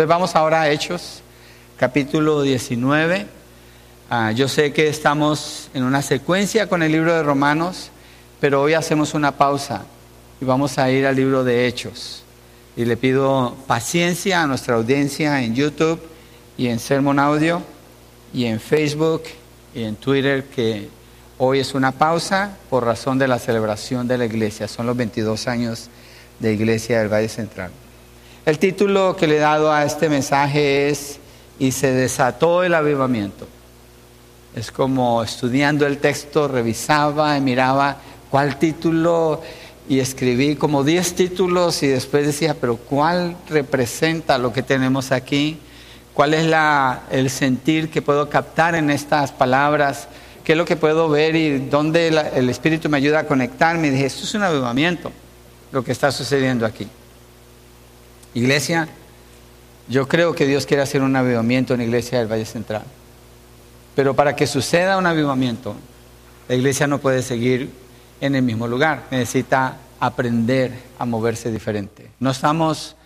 Entonces vamos ahora a Hechos, capítulo 19. Ah, yo sé que estamos en una secuencia con el libro de Romanos, pero hoy hacemos una pausa y vamos a ir al libro de Hechos. Y le pido paciencia a nuestra audiencia en YouTube y en Sermon Audio y en Facebook y en Twitter que hoy es una pausa por razón de la celebración de la iglesia. Son los 22 años de Iglesia del Valle Central. El título que le he dado a este mensaje es Y se desató el avivamiento. Es como estudiando el texto, revisaba y miraba cuál título y escribí como 10 títulos y después decía, pero ¿cuál representa lo que tenemos aquí? ¿Cuál es la, el sentir que puedo captar en estas palabras? ¿Qué es lo que puedo ver y dónde el Espíritu me ayuda a conectarme? Y dije, esto es un avivamiento, lo que está sucediendo aquí. Iglesia, yo creo que Dios quiere hacer un avivamiento en la iglesia del Valle Central. Pero para que suceda un avivamiento, la iglesia no puede seguir en el mismo lugar. Necesita aprender a moverse diferente. No estamos,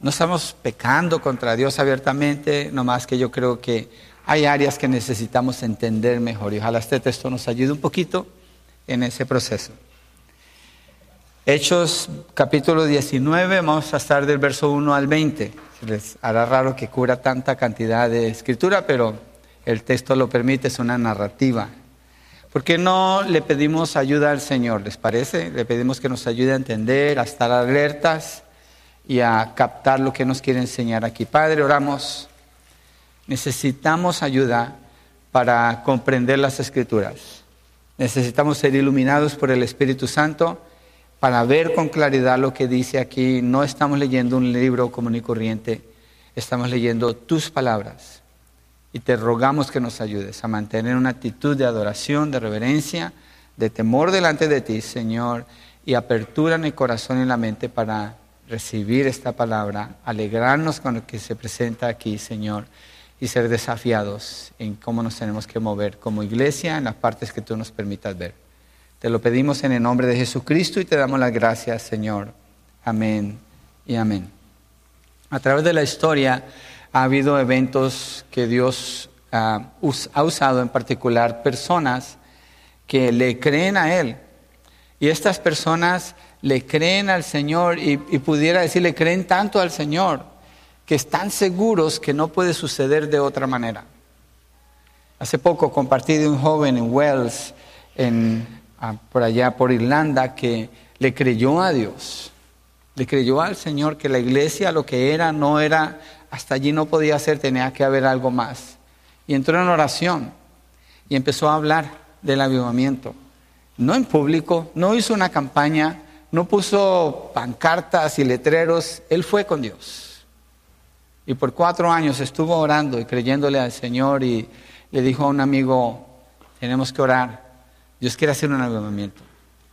no estamos pecando contra Dios abiertamente, nomás que yo creo que hay áreas que necesitamos entender mejor. Y ojalá este texto nos ayude un poquito en ese proceso. Hechos capítulo 19, vamos a estar del verso 1 al 20. Se les hará raro que cubra tanta cantidad de escritura, pero el texto lo permite, es una narrativa. ¿Por qué no le pedimos ayuda al Señor? ¿Les parece? Le pedimos que nos ayude a entender, a estar alertas y a captar lo que nos quiere enseñar aquí. Padre, oramos. Necesitamos ayuda para comprender las escrituras. Necesitamos ser iluminados por el Espíritu Santo para ver con claridad lo que dice aquí. No estamos leyendo un libro común y corriente, estamos leyendo tus palabras. Y te rogamos que nos ayudes a mantener una actitud de adoración, de reverencia, de temor delante de ti, Señor, y apertura en el corazón y la mente para recibir esta palabra, alegrarnos con lo que se presenta aquí, Señor, y ser desafiados en cómo nos tenemos que mover como iglesia en las partes que tú nos permitas ver. Te lo pedimos en el nombre de Jesucristo y te damos las gracias, Señor. Amén y amén. A través de la historia ha habido eventos que Dios ah, ha usado, en particular personas que le creen a Él. Y estas personas le creen al Señor y, y pudiera decir, le creen tanto al Señor que están seguros que no puede suceder de otra manera. Hace poco compartí de un joven en Wells, en por allá por Irlanda que le creyó a Dios, le creyó al Señor que la iglesia lo que era no era, hasta allí no podía ser, tenía que haber algo más. Y entró en oración y empezó a hablar del avivamiento. No en público, no hizo una campaña, no puso pancartas y letreros, él fue con Dios. Y por cuatro años estuvo orando y creyéndole al Señor y le dijo a un amigo, tenemos que orar Dios quiere hacer un avivamiento.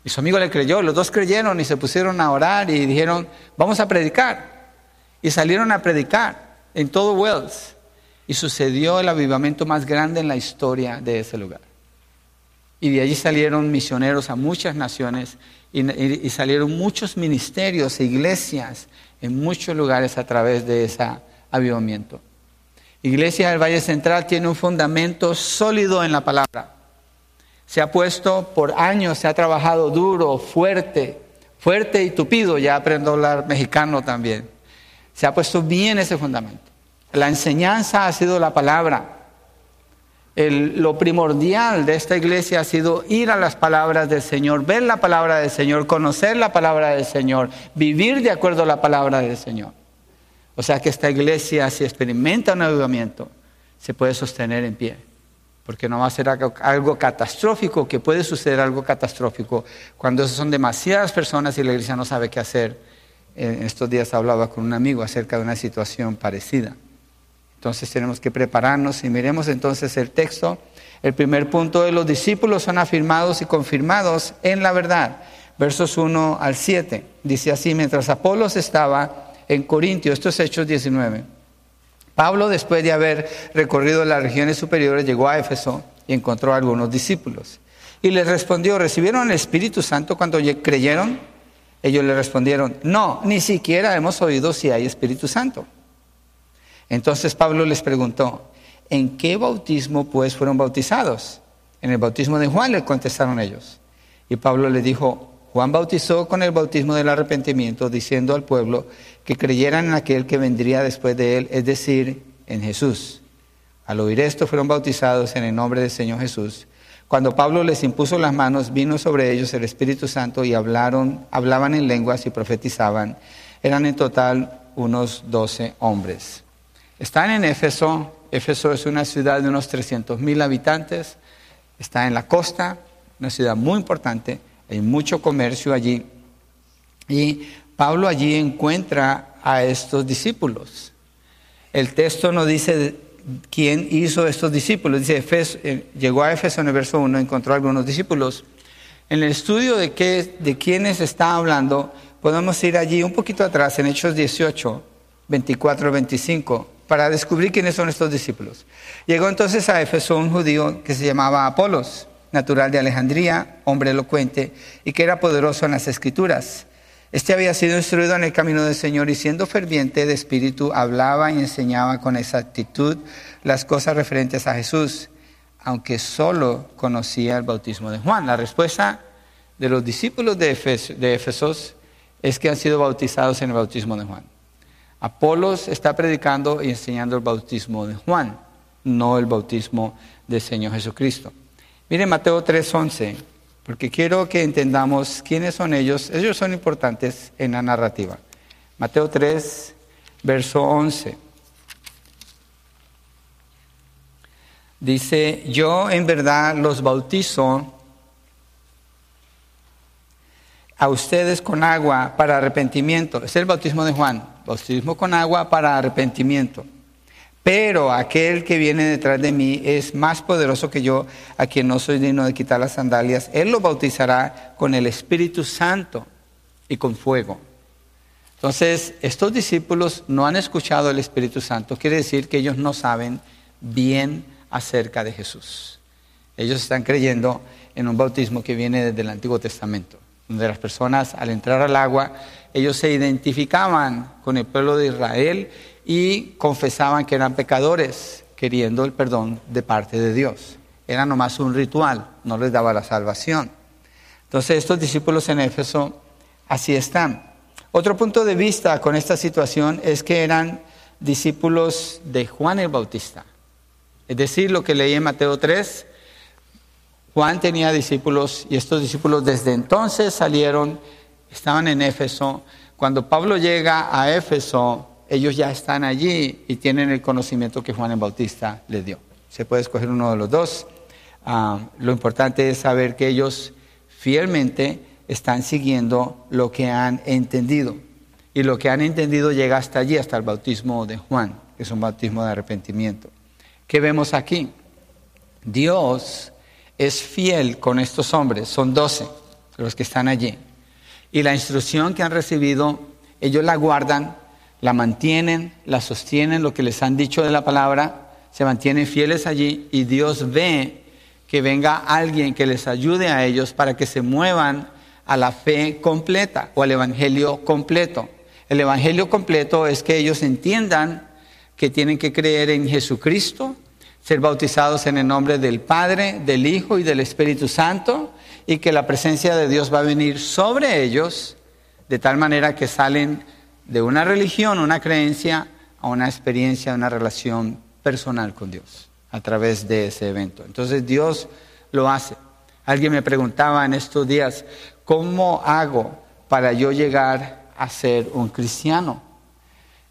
Y su amigo le creyó, los dos creyeron y se pusieron a orar y dijeron, vamos a predicar. Y salieron a predicar en todo Wells. Y sucedió el avivamiento más grande en la historia de ese lugar. Y de allí salieron misioneros a muchas naciones y, salieron muchos ministerios e iglesias en muchos lugares a través de ese avivamiento. Iglesia del Valle Central tiene un fundamento sólido en la palabra se ha puesto por años, se ha trabajado duro, fuerte, fuerte y tupido, ya aprendo a hablar mexicano también. Se ha puesto bien ese fundamento. La enseñanza ha sido la palabra. lo primordial de esta iglesia ha sido ir a las palabras del Señor, ver la palabra del Señor, conocer la palabra del Señor, vivir de acuerdo a la palabra del Señor. O sea que esta iglesia, si experimenta un avivamiento, se puede sostener en pie porque no va a ser algo, catastrófico, que puede suceder algo catastrófico cuando son demasiadas personas y la iglesia no sabe qué hacer. En estos días hablaba con un amigo acerca de una situación parecida. Entonces tenemos que prepararnos y miremos entonces el texto. El primer punto de los discípulos son afirmados y confirmados en la verdad. Versos 1 al 7. Dice así, mientras Apolos estaba en Corintio, esto es Hechos 19. Pablo, después de haber recorrido las regiones superiores, llegó a Éfeso y encontró a algunos discípulos. Y les respondió, ¿recibieron el Espíritu Santo cuando creyeron? Ellos le respondieron, no, ni siquiera hemos oído si hay Espíritu Santo. Entonces Pablo les preguntó, ¿en qué bautismo pues fueron bautizados? En el bautismo de Juan le contestaron ellos. Y Pablo le dijo, Juan bautizó con el bautismo del arrepentimiento, diciendo al pueblo que creyeran en aquel que vendría después de él, es decir, en Jesús. Al oír esto fueron bautizados en el nombre del Señor Jesús. Cuando Pablo les impuso las manos, vino sobre ellos el Espíritu Santo y hablaron, hablaban en lenguas y profetizaban. Eran en total unos doce hombres. Están en Éfeso. Éfeso es una ciudad de unos 300 mil habitantes. Está en la costa, una ciudad muy importante. Hay mucho comercio allí. Y Pablo allí encuentra a estos discípulos. El texto no dice quién hizo estos discípulos. Dice, eh, llegó a Éfeso en el verso 1, encontró algunos discípulos. En el estudio de, qué, de quiénes está hablando, podemos ir allí un poquito atrás, en Hechos 18, 24, 25, para descubrir quiénes son estos discípulos. Llegó entonces a Éfeso un judío que se llamaba Apolos, natural de Alejandría, hombre elocuente, y que era poderoso en las escrituras este había sido instruido en el camino del Señor y siendo ferviente de espíritu, hablaba y enseñaba con exactitud las cosas referentes a Jesús, aunque solo conocía el bautismo de Juan. La respuesta de los discípulos de, Éfesos es que han sido bautizados en el bautismo de Juan. Apolos está predicando y enseñando el bautismo de Juan, no el bautismo del Señor Jesucristo. Miren Mateo 3:11 porque quiero que entendamos quiénes son ellos. Ellos son importantes en la narrativa. Mateo 3, verso 11. Dice, yo en verdad los bautizo a ustedes con agua para arrepentimiento. Es el bautismo de Juan, bautismo con agua para arrepentimiento. Pero aquel que viene detrás de mí es más poderoso que yo, a quien no soy digno de quitar las sandalias. Él lo bautizará con el Espíritu Santo y con fuego. Entonces, estos discípulos no han escuchado el Espíritu Santo. Quiere decir que ellos no saben bien acerca de Jesús. Ellos están creyendo en un bautismo que viene desde el Antiguo Testamento, donde las personas al entrar al agua, ellos se identificaban con el pueblo de Israel y confesaban que eran pecadores, queriendo el perdón de parte de Dios. Era nomás un ritual, no les daba la salvación. Entonces estos discípulos en Éfeso así están. Otro punto de vista con esta situación es que eran discípulos de Juan el Bautista. Es decir, lo que leí en Mateo 3, Juan tenía discípulos y estos discípulos desde entonces salieron, estaban en Éfeso. Cuando Pablo llega a Éfeso, ellos ya están allí y tienen el conocimiento que Juan el Bautista les dio. Se puede escoger uno de los dos. Ah, lo importante es saber que ellos fielmente están siguiendo lo que han entendido. Y lo que han entendido llega hasta allí, hasta el bautismo de Juan, que es un bautismo de arrepentimiento. ¿Qué vemos aquí? Dios es fiel con estos hombres, son doce los que están allí. Y la instrucción que han recibido, ellos la guardan la mantienen, la sostienen, lo que les han dicho de la palabra, se mantienen fieles allí y Dios ve que venga alguien que les ayude a ellos para que se muevan a la fe completa o al Evangelio completo. El Evangelio completo es que ellos entiendan que tienen que creer en Jesucristo, ser bautizados en el nombre del Padre, del Hijo y del Espíritu Santo, y que la presencia de Dios va a venir sobre ellos de tal manera que salen de una religión, una creencia, a una experiencia, una relación personal con Dios a través de ese evento. Entonces Dios lo hace. Alguien me preguntaba en estos días, ¿cómo hago para yo llegar a ser un cristiano?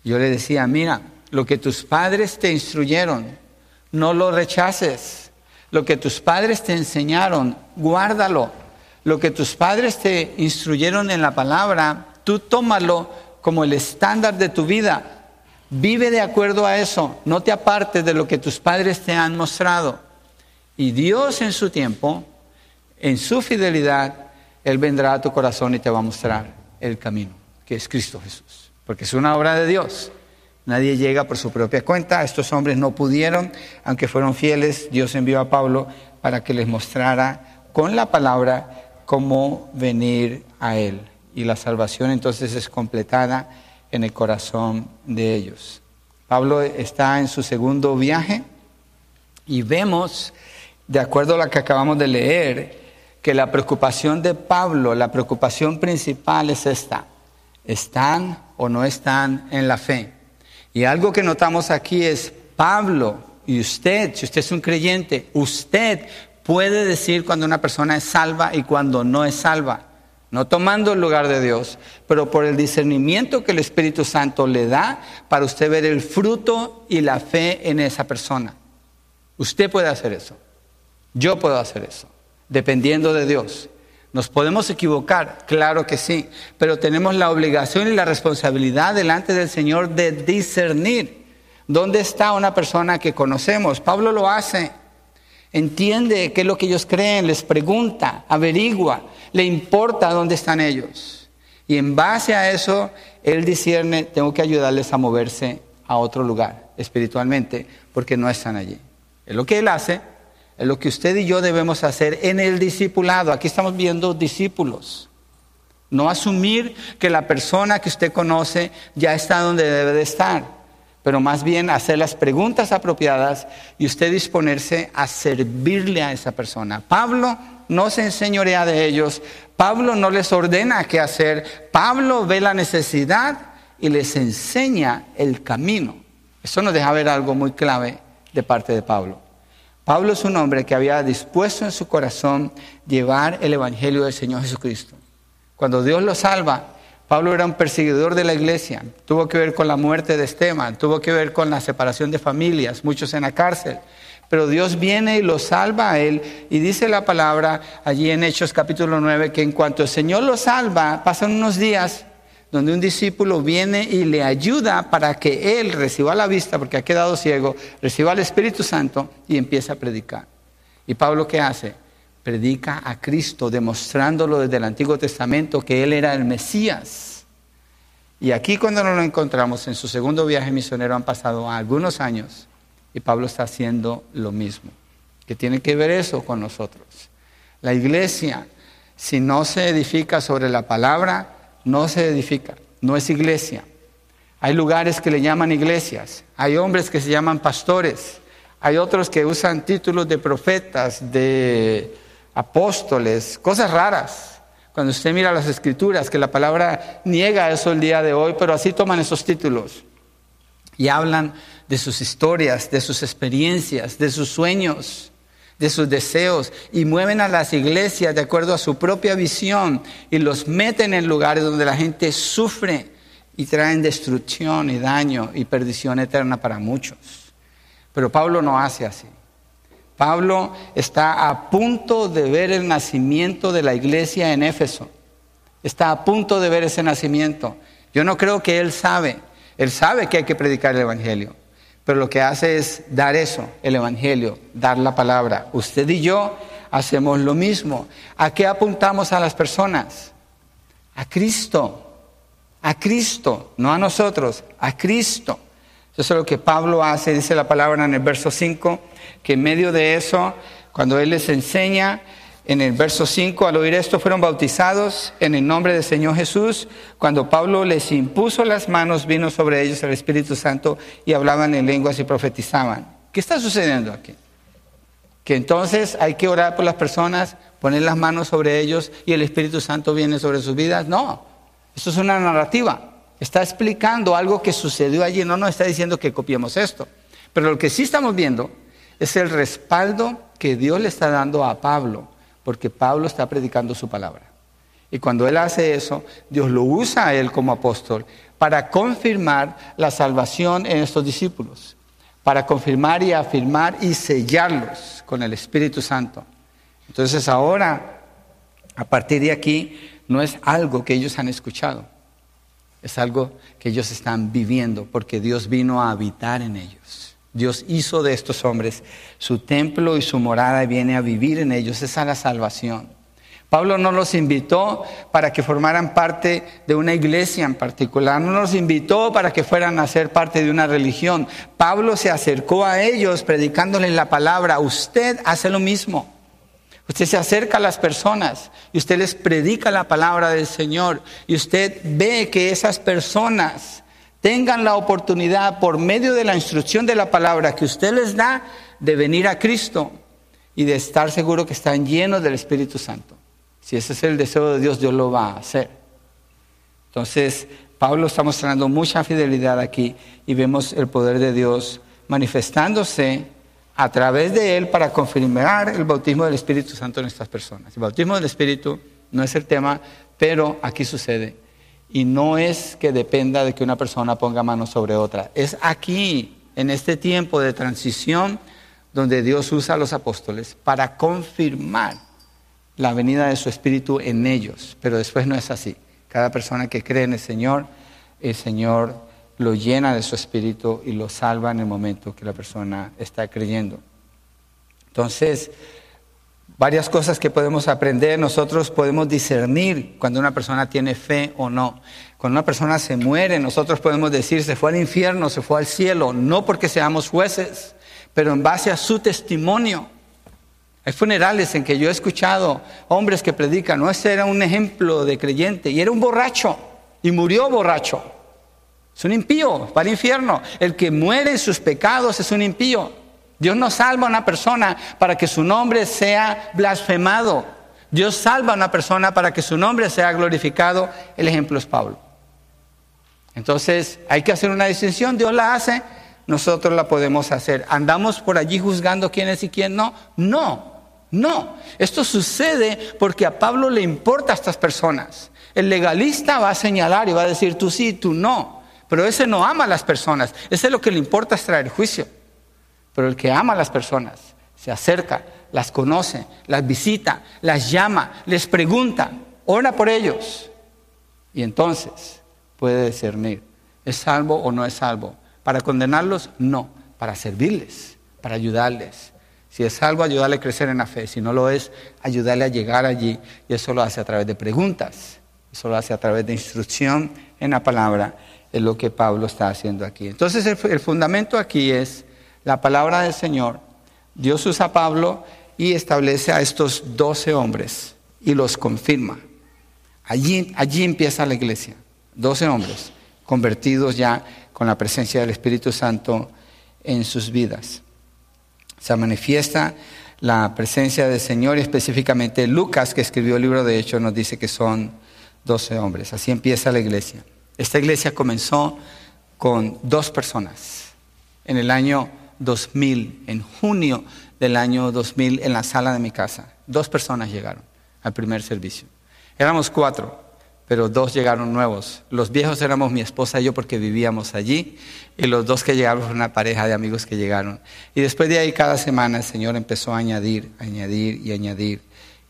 Yo le decía, mira, lo que tus padres te instruyeron, no lo rechaces. Lo que tus padres te enseñaron, guárdalo. Lo que tus padres te instruyeron en la palabra, tú tómalo como el estándar de tu vida. Vive de acuerdo a eso, no te apartes de lo que tus padres te han mostrado. Y Dios en su tiempo, en su fidelidad, Él vendrá a tu corazón y te va a mostrar el camino, que es Cristo Jesús. Porque es una obra de Dios. Nadie llega por su propia cuenta. Estos hombres no pudieron, aunque fueron fieles. Dios envió a Pablo para que les mostrara con la palabra cómo venir a Él y la salvación entonces es completada en el corazón de ellos. Pablo está en su segundo viaje y vemos, de acuerdo a lo que acabamos de leer, que la preocupación de Pablo, la preocupación principal es esta. ¿Están o no están en la fe? Y algo que notamos aquí es Pablo y usted, si usted es un creyente, usted puede decir cuando una persona es salva y cuando no es salva. No tomando el lugar de Dios, pero por el discernimiento que el Espíritu Santo le da para usted ver el fruto y la fe en esa persona. Usted puede hacer eso. Yo puedo hacer eso dependiendo de Dios. ¿Nos podemos equivocar? Claro que sí, pero tenemos la obligación y la responsabilidad delante del Señor de discernir dónde está una persona que conocemos. Pablo lo hace, entiende qué es lo que ellos creen, les pregunta, averigua, le importa dónde están ellos. Y en base a eso, él discierne, tengo que ayudarles a moverse a otro lugar espiritualmente, porque no están allí. Es lo que él hace, es lo que usted y yo debemos hacer en el discipulado. Aquí estamos viendo discípulos. No asumir que la persona que usted conoce ya está donde debe de estar, pero más bien hacer las preguntas apropiadas y usted disponerse a servirle a esa persona. Pablo no se enseñorea de ellos, Pablo no les ordena qué hacer, Pablo ve la necesidad y les enseña el camino. Eso nos deja ver algo muy clave de parte de Pablo. Pablo es un hombre que había dispuesto en su corazón llevar el Evangelio del Señor Jesucristo. Cuando Dios lo salva, Pablo era un perseguidor de la iglesia, tuvo que ver con la muerte de Esteban, tuvo que ver con la separación de familias, muchos en la cárcel. Pero Dios viene y lo salva a él y dice la palabra allí en Hechos capítulo 9 que en cuanto el Señor lo salva, pasan unos días donde un discípulo viene y le ayuda para que él reciba la vista, porque ha quedado ciego, reciba el Espíritu Santo y empieza a predicar. ¿Y Pablo qué hace? Predica a Cristo, demostrándolo desde el Antiguo Testamento que él era el Mesías. Y aquí cuando nos lo encontramos en su segundo viaje misionero han pasado algunos años y Pablo está haciendo lo mismo. ¿Qué tiene que ver eso con nosotros? La iglesia, si no se edifica sobre la palabra, no se edifica, no es iglesia. Hay lugares que le llaman iglesias, hay hombres que se llaman pastores, hay otros que usan títulos de profetas, de apóstoles, cosas raras. Cuando usted mira las escrituras, que la palabra niega eso el día de hoy, pero así toman esos títulos y hablan de sus historias, de sus experiencias, de sus sueños de sus deseos y mueven a las iglesias de acuerdo a su propia visión y los meten en lugares donde la gente sufre y traen destrucción y daño y perdición eterna para muchos. Pero Pablo no hace así. Pablo está a punto de ver el nacimiento de la iglesia en Éfeso. Está a punto de ver ese nacimiento. Yo no creo que él sabe. Él sabe que hay que predicar el Evangelio pero lo que hace es dar eso, el Evangelio, dar la palabra. Usted y yo hacemos lo mismo. ¿A qué apuntamos a las personas? A Cristo, a Cristo, no a nosotros, a Cristo. Eso es lo que Pablo hace, dice la palabra en el verso 5, que en medio de eso, cuando Él les enseña, en el verso 5, al oír esto fueron bautizados en el nombre del Señor Jesús. Cuando Pablo les impuso las manos, vino sobre ellos el Espíritu Santo y hablaban en lenguas y profetizaban. ¿Qué está sucediendo aquí? Que entonces hay que orar por las personas, poner las manos sobre ellos y el Espíritu Santo viene sobre sus vidas. No, esto es una narrativa. Está explicando algo que sucedió allí, no nos está diciendo que copiemos esto. Pero lo que sí estamos viendo es el respaldo que Dios le está dando a Pablo porque Pablo está predicando su palabra. Y cuando él hace eso, Dios lo usa a él como apóstol para confirmar la salvación en estos discípulos, para confirmar y afirmar y sellarlos con el Espíritu Santo. Entonces ahora, a partir de aquí, no es algo que ellos han escuchado, es algo que ellos están viviendo, porque Dios vino a habitar en ellos. Dios hizo de estos hombres su templo y su morada y viene a vivir en ellos. Esa es la salvación. Pablo no los invitó para que formaran parte de una iglesia en particular, no los invitó para que fueran a ser parte de una religión. Pablo se acercó a ellos predicándoles la palabra. Usted hace lo mismo. Usted se acerca a las personas y usted les predica la palabra del Señor y usted ve que esas personas tengan la oportunidad por medio de la instrucción de la palabra que usted les da de venir a Cristo y de estar seguro que están llenos del Espíritu Santo. Si ese es el deseo de Dios, Dios lo va a hacer. Entonces, Pablo está mostrando mucha fidelidad aquí y vemos el poder de Dios manifestándose a través de él para confirmar el bautismo del Espíritu Santo en estas personas. El bautismo del Espíritu no es el tema, pero aquí sucede. Y no es que dependa de que una persona ponga mano sobre otra. Es aquí, en este tiempo de transición, donde Dios usa a los apóstoles para confirmar la venida de su Espíritu en ellos. Pero después no es así. Cada persona que cree en el Señor, el Señor lo llena de su espíritu y lo salva en el momento que la persona está creyendo. Entonces, varias cosas que podemos aprender, nosotros podemos discernir cuando una persona tiene fe o no. Cuando una persona se muere, nosotros podemos decir se fue al infierno, se fue al cielo, no porque seamos jueces, pero en base a su testimonio. Hay funerales en que yo he escuchado hombres que predican, no, ese era un ejemplo de creyente y era un borracho y murió borracho. Es un impío, para el infierno. El que muere en sus pecados es un impío. Dios no salva a una persona para que su nombre sea blasfemado. Dios salva a una persona para que su nombre sea glorificado. El ejemplo es Pablo. Entonces hay que hacer una distinción. Dios la hace, nosotros la podemos hacer. ¿Andamos por allí juzgando quién es y quién no? No, no. Esto sucede porque a Pablo le importa a estas personas. El legalista va a señalar y va a decir tú sí, tú no. Pero ese no ama a las personas. Ese lo que le importa es traer juicio. Pero el que ama a las personas se acerca, las conoce, las visita, las llama, les pregunta, ora por ellos. Y entonces puede discernir, ¿es salvo o no es salvo? Para condenarlos, no, para servirles, para ayudarles. Si es salvo, ayudarle a crecer en la fe. Si no lo es, ayudarle a llegar allí. Y eso lo hace a través de preguntas. Eso lo hace a través de instrucción en la palabra es lo que Pablo está haciendo aquí. Entonces el, fundamento aquí es la palabra del Señor. Dios usa a Pablo y establece a estos doce hombres y los confirma. Allí, allí empieza la iglesia. Doce hombres convertidos ya con la presencia del Espíritu Santo en sus vidas. Se manifiesta la presencia del Señor y específicamente Lucas, que escribió el libro de Hechos, nos dice que son doce hombres. Así empieza la iglesia. Esta iglesia comenzó con dos personas en el año 2000, en junio del año 2000, en la sala de mi casa. Dos personas llegaron al primer servicio. Éramos cuatro, pero dos llegaron nuevos. Los viejos éramos mi esposa y yo porque vivíamos allí, y los dos que llegaron fueron una pareja de amigos que llegaron. Y después de ahí, cada semana el Señor empezó a añadir, añadir y añadir.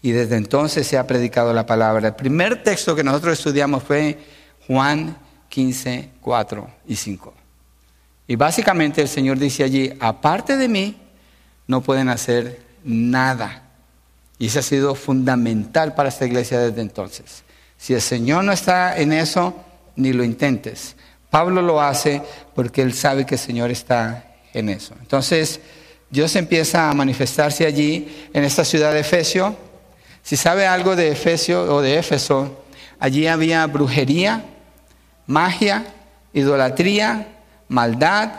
Y desde entonces se ha predicado la palabra. El primer texto que nosotros estudiamos fue Juan 15, 4 y 5. Y básicamente el Señor dice allí, aparte de mí, no pueden hacer nada. Y eso ha sido fundamental para esta iglesia desde entonces. Si el Señor no está en eso, ni lo intentes. Pablo lo hace porque él sabe que el Señor está en eso. Entonces, Dios empieza a manifestarse allí, en esta ciudad de Efesio. Si sabe algo de Efesio o de Éfeso, allí había brujería, magia, idolatría, maldad,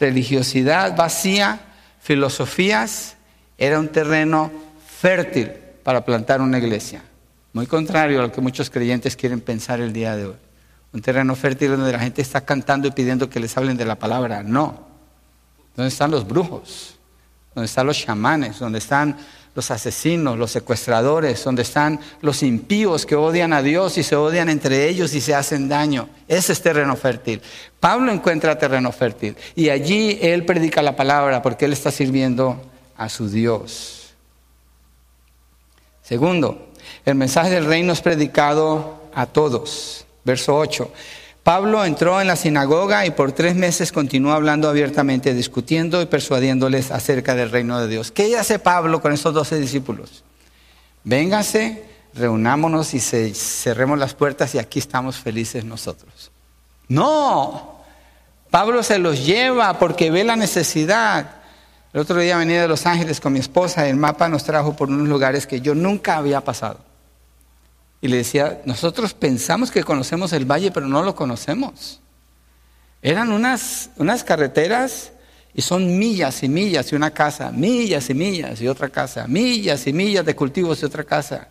religiosidad vacía, filosofías, era un terreno fértil para plantar una iglesia. Muy contrario a lo que muchos creyentes quieren pensar el día de hoy. Un terreno fértil donde la gente está cantando y pidiendo que les hablen de la palabra. No. ¿Dónde están los brujos? ¿Dónde están los chamanes? ¿Dónde están los asesinos, los secuestradores, donde están los impíos que odian a Dios y se odian entre ellos y se hacen daño. Ese es terreno fértil. Pablo encuentra terreno fértil y allí él predica la palabra porque él está sirviendo a su Dios. Segundo, el mensaje del reino es predicado a todos. Verso 8. Pablo entró en la sinagoga y por tres meses continuó hablando abiertamente, discutiendo y persuadiéndoles acerca del reino de Dios. ¿Qué hace Pablo con estos doce discípulos? Véngase, reunámonos y cerremos las puertas y aquí estamos felices nosotros. No, Pablo se los lleva porque ve la necesidad. El otro día venía de Los Ángeles con mi esposa, el mapa nos trajo por unos lugares que yo nunca había pasado. Y le decía, nosotros pensamos que conocemos el valle, pero no lo conocemos. Eran unas, unas carreteras y son millas y millas y una casa, millas y millas y otra casa, millas y millas de cultivos y otra casa.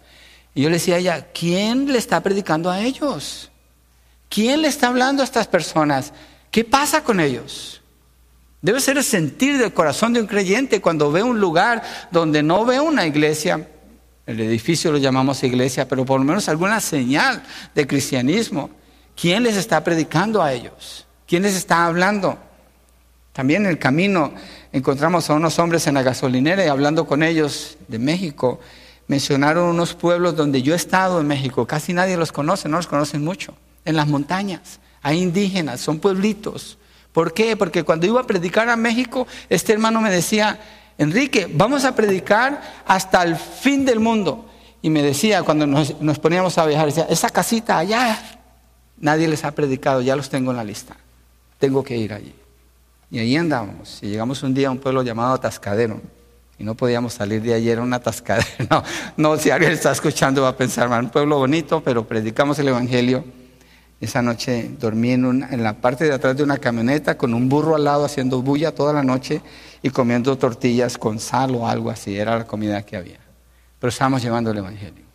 Y yo le decía a ella, ¿quién le está predicando a ellos? ¿Quién le está hablando a estas personas? ¿Qué pasa con ellos? Debe ser el sentir del corazón de un creyente cuando ve un lugar donde no ve una iglesia, el edificio lo llamamos iglesia, pero por lo menos alguna señal de cristianismo. ¿Quién les está predicando a ellos? ¿Quién les está hablando? También en el camino encontramos a unos hombres en la gasolinera y hablando con ellos de México, mencionaron unos pueblos donde yo he estado en México, casi nadie los conoce, no los conocen mucho, en las montañas, hay indígenas, son pueblitos. ¿Por qué? Porque cuando iba a predicar a México, este hermano me decía, Enrique, vamos a predicar hasta el fin del mundo. Y me decía, cuando nos, poníamos a viajar, decía, esa casita allá, nadie les ha predicado, ya los tengo en la lista. Tengo que ir allí. Y ahí andábamos. Y llegamos un día a un pueblo llamado Atascadero. Y no podíamos salir de allí, era una atascadero. No, no, si alguien está escuchando va a pensar, un pueblo bonito, pero predicamos el Evangelio. Esa noche dormí en, en la parte de atrás de una camioneta con un burro al lado haciendo bulla toda la noche y comiendo tortillas con sal o algo así, era la comida que había. Pero estábamos llevando el Evangelio.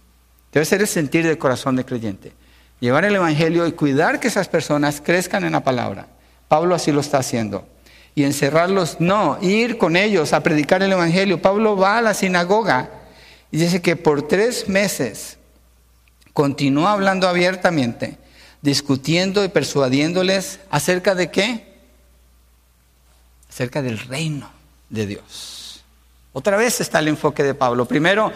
Debe ser el sentir del corazón del creyente. Llevar el Evangelio y cuidar que esas personas crezcan en la palabra. Pablo así lo está haciendo. Y encerrarlos, no, ir con ellos a predicar el Evangelio. Pablo va a la sinagoga y dice que por tres meses continúa hablando abiertamente, discutiendo y persuadiéndoles acerca de qué? Acerca del reino de Dios. Otra vez está el enfoque de Pablo. Primero,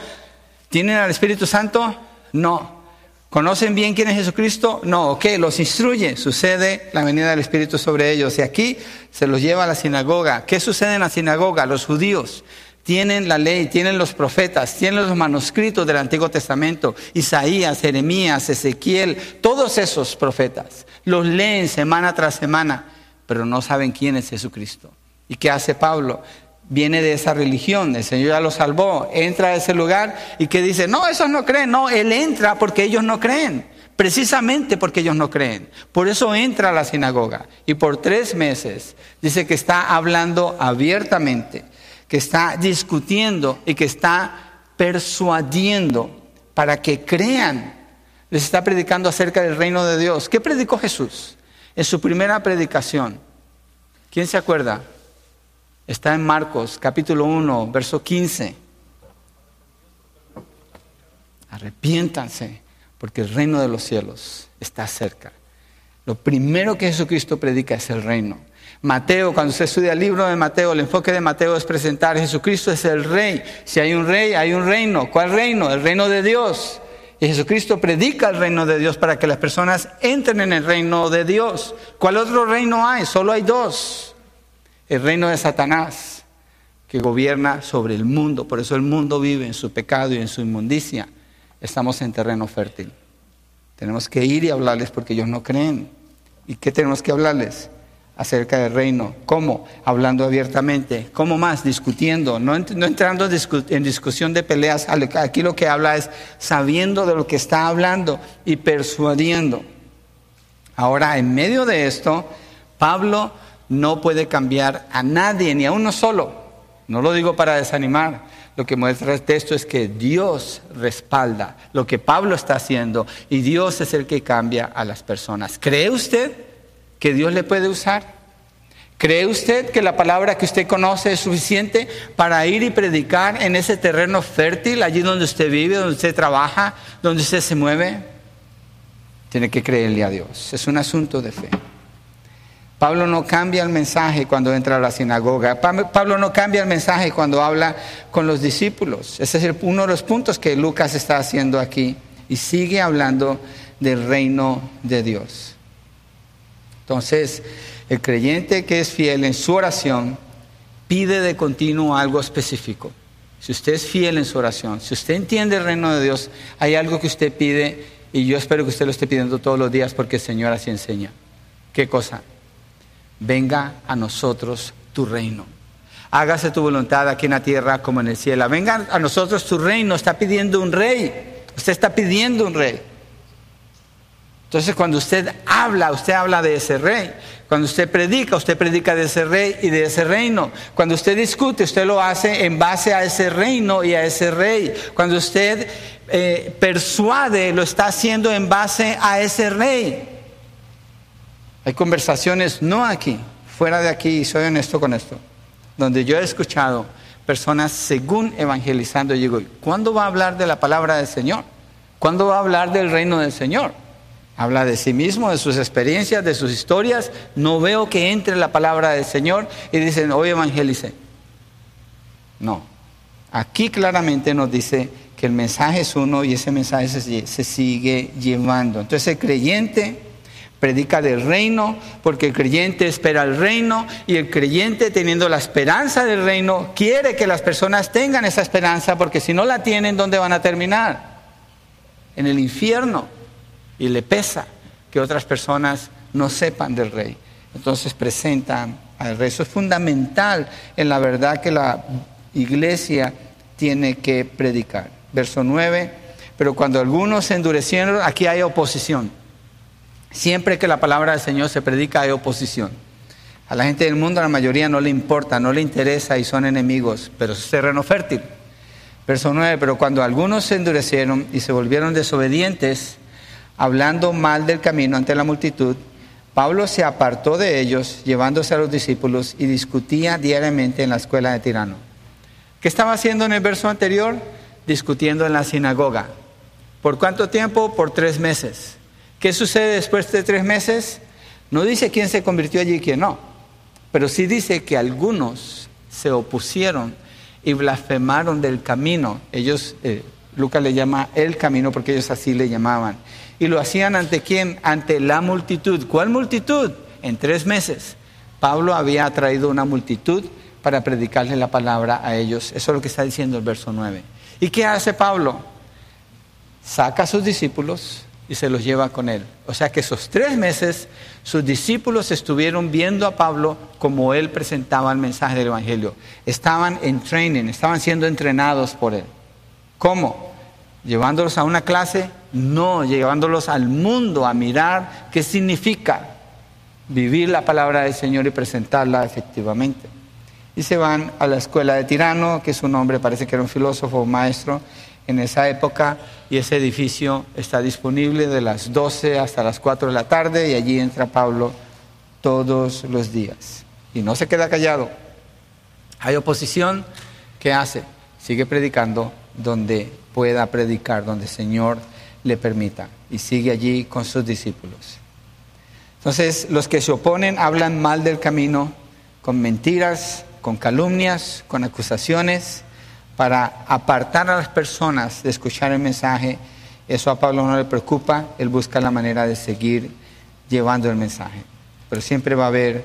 ¿tienen al Espíritu Santo? No. ¿Conocen bien quién es Jesucristo? No. ¿Ok? Los instruye. Sucede la venida del Espíritu sobre ellos. Y aquí se los lleva a la sinagoga. ¿Qué sucede en la sinagoga? Los judíos tienen la ley, tienen los profetas, tienen los manuscritos del Antiguo Testamento, Isaías, Jeremías, Ezequiel, todos esos profetas. Los leen semana tras semana, pero no saben quién es Jesucristo. ¿Y qué hace Pablo? Viene de esa religión, el Señor ya lo salvó, entra a ese lugar y que dice, no, esos no creen, no, Él entra porque ellos no creen, precisamente porque ellos no creen. Por eso entra a la sinagoga y por tres meses dice que está hablando abiertamente, que está discutiendo y que está persuadiendo para que crean. Les está predicando acerca del reino de Dios. ¿Qué predicó Jesús en su primera predicación? ¿Quién se acuerda? Está en Marcos capítulo 1, verso 15. Arrepiéntanse, porque el reino de los cielos está cerca. Lo primero que Jesucristo predica es el reino. Mateo, cuando se estudia el libro de Mateo, el enfoque de Mateo es presentar Jesucristo es el rey. Si hay un rey, hay un reino. ¿Cuál reino? El reino de Dios. Y Jesucristo predica el reino de Dios para que las personas entren en el reino de Dios. ¿Cuál otro reino hay? Solo hay dos el reino de Satanás que gobierna sobre el mundo. Por eso el mundo vive en su pecado y en su inmundicia. Estamos en terreno fértil. Tenemos que ir y hablarles porque ellos no creen. ¿Y qué tenemos que hablarles? Acerca del reino. ¿Cómo? Hablando abiertamente. ¿Cómo más? Discutiendo. No, entrando en discusión de peleas. Aquí lo que habla es sabiendo de lo que está hablando y persuadiendo. Ahora, en medio de esto, Pablo no puede cambiar a nadie, ni a uno solo. No lo digo para desanimar. Lo que muestra el texto es que Dios respalda lo que Pablo está haciendo y Dios es el que cambia a las personas. ¿Cree usted que Dios le puede usar? ¿Cree usted que la palabra que usted conoce es suficiente para ir y predicar en ese terreno fértil, allí donde usted vive, donde usted trabaja, donde usted se mueve? Tiene que creerle a Dios. Es un asunto de fe. Pablo no cambia el mensaje cuando entra a la sinagoga. Pablo no cambia el mensaje cuando habla con los discípulos. Ese es uno de los puntos que Lucas está haciendo aquí. Y sigue hablando del reino de Dios. Entonces, el creyente que es fiel en su oración pide de continuo algo específico. Si usted es fiel en su oración, si usted entiende el reino de Dios, hay algo que usted pide y yo espero que usted lo esté pidiendo todos los días porque el Señor así enseña. ¿Qué cosa? Venga a nosotros tu reino. Hágase tu voluntad aquí en la tierra como en el cielo. Venga a nosotros tu reino. Está pidiendo un rey. Usted está pidiendo un rey. Entonces cuando usted habla, usted habla de ese rey. Cuando usted predica, usted predica de ese rey y de ese reino. Cuando usted discute, usted lo hace en base a ese reino y a ese rey. Cuando usted eh, persuade, lo está haciendo en base a ese rey. Hay conversaciones, no aquí, fuera de aquí, y soy honesto con esto, donde yo he escuchado personas según evangelizando, y digo, ¿cuándo va a hablar de la palabra del Señor? ¿Cuándo va a hablar del reino del Señor? Habla de sí mismo, de sus experiencias, de sus historias. No veo que entre la palabra del Señor y dicen, hoy evangelice. No. Aquí claramente nos dice que el mensaje es uno y ese mensaje se, se sigue llevando. Entonces el creyente predica del reino porque el creyente espera el reino y el creyente teniendo la esperanza del reino quiere que las personas tengan esa esperanza porque si no la tienen, ¿dónde van a terminar? En el infierno y le pesa que otras personas no sepan del rey. Entonces presentan al rey. Eso es fundamental en la verdad que la iglesia tiene que predicar. Verso 9, pero cuando algunos se endurecieron, aquí hay oposición. Siempre que la palabra del Señor se predica hay oposición. A la gente del mundo, la mayoría no le importa, no le interesa y son enemigos, pero es terreno fértil. Verso 9, pero cuando algunos se endurecieron y se volvieron desobedientes, hablando mal del camino ante la multitud, Pablo se apartó de ellos, llevándose a los discípulos, y discutía diariamente en la escuela de Tirano. ¿Qué estaba haciendo en el verso anterior? Discutiendo en la sinagoga. ¿Por cuánto tiempo? Por tres meses. ¿Qué sucede después de tres meses? No dice quién se convirtió allí y quién no, pero sí dice que algunos se opusieron y blasfemaron del camino. Ellos, eh, Lucas le llama el camino porque ellos así le llamaban. ¿Y lo hacían ante quién? Ante la multitud. ¿Cuál multitud? En tres meses. Pablo había traído una multitud para predicarle la palabra a ellos. Eso es lo que está diciendo el verso 9. ¿Y qué hace Pablo? Saca a sus discípulos y se los lleva con él. O sea que esos tres meses sus discípulos estuvieron viendo a Pablo como él presentaba el mensaje del Evangelio. Estaban en training, estaban siendo entrenados por él. ¿Cómo? llevándolos a una clase, no, llevándolos al mundo a mirar qué significa vivir la palabra del Señor y presentarla efectivamente. Y se van a la escuela de Tirano, que su nombre parece que era un filósofo o maestro en esa época, y ese edificio está disponible de las 12 hasta las 4 de la tarde, y allí entra Pablo todos los días. Y no se queda callado. Hay oposición, ¿qué hace? Sigue predicando donde pueda predicar, donde el Señor le permita. Y sigue allí con sus discípulos. Entonces, los que se oponen hablan mal del camino con mentiras, con calumnias, con acusaciones, para apartar a las personas de escuchar el mensaje. Eso a Pablo no le preocupa, él busca la manera de seguir llevando el mensaje. Pero siempre va a haber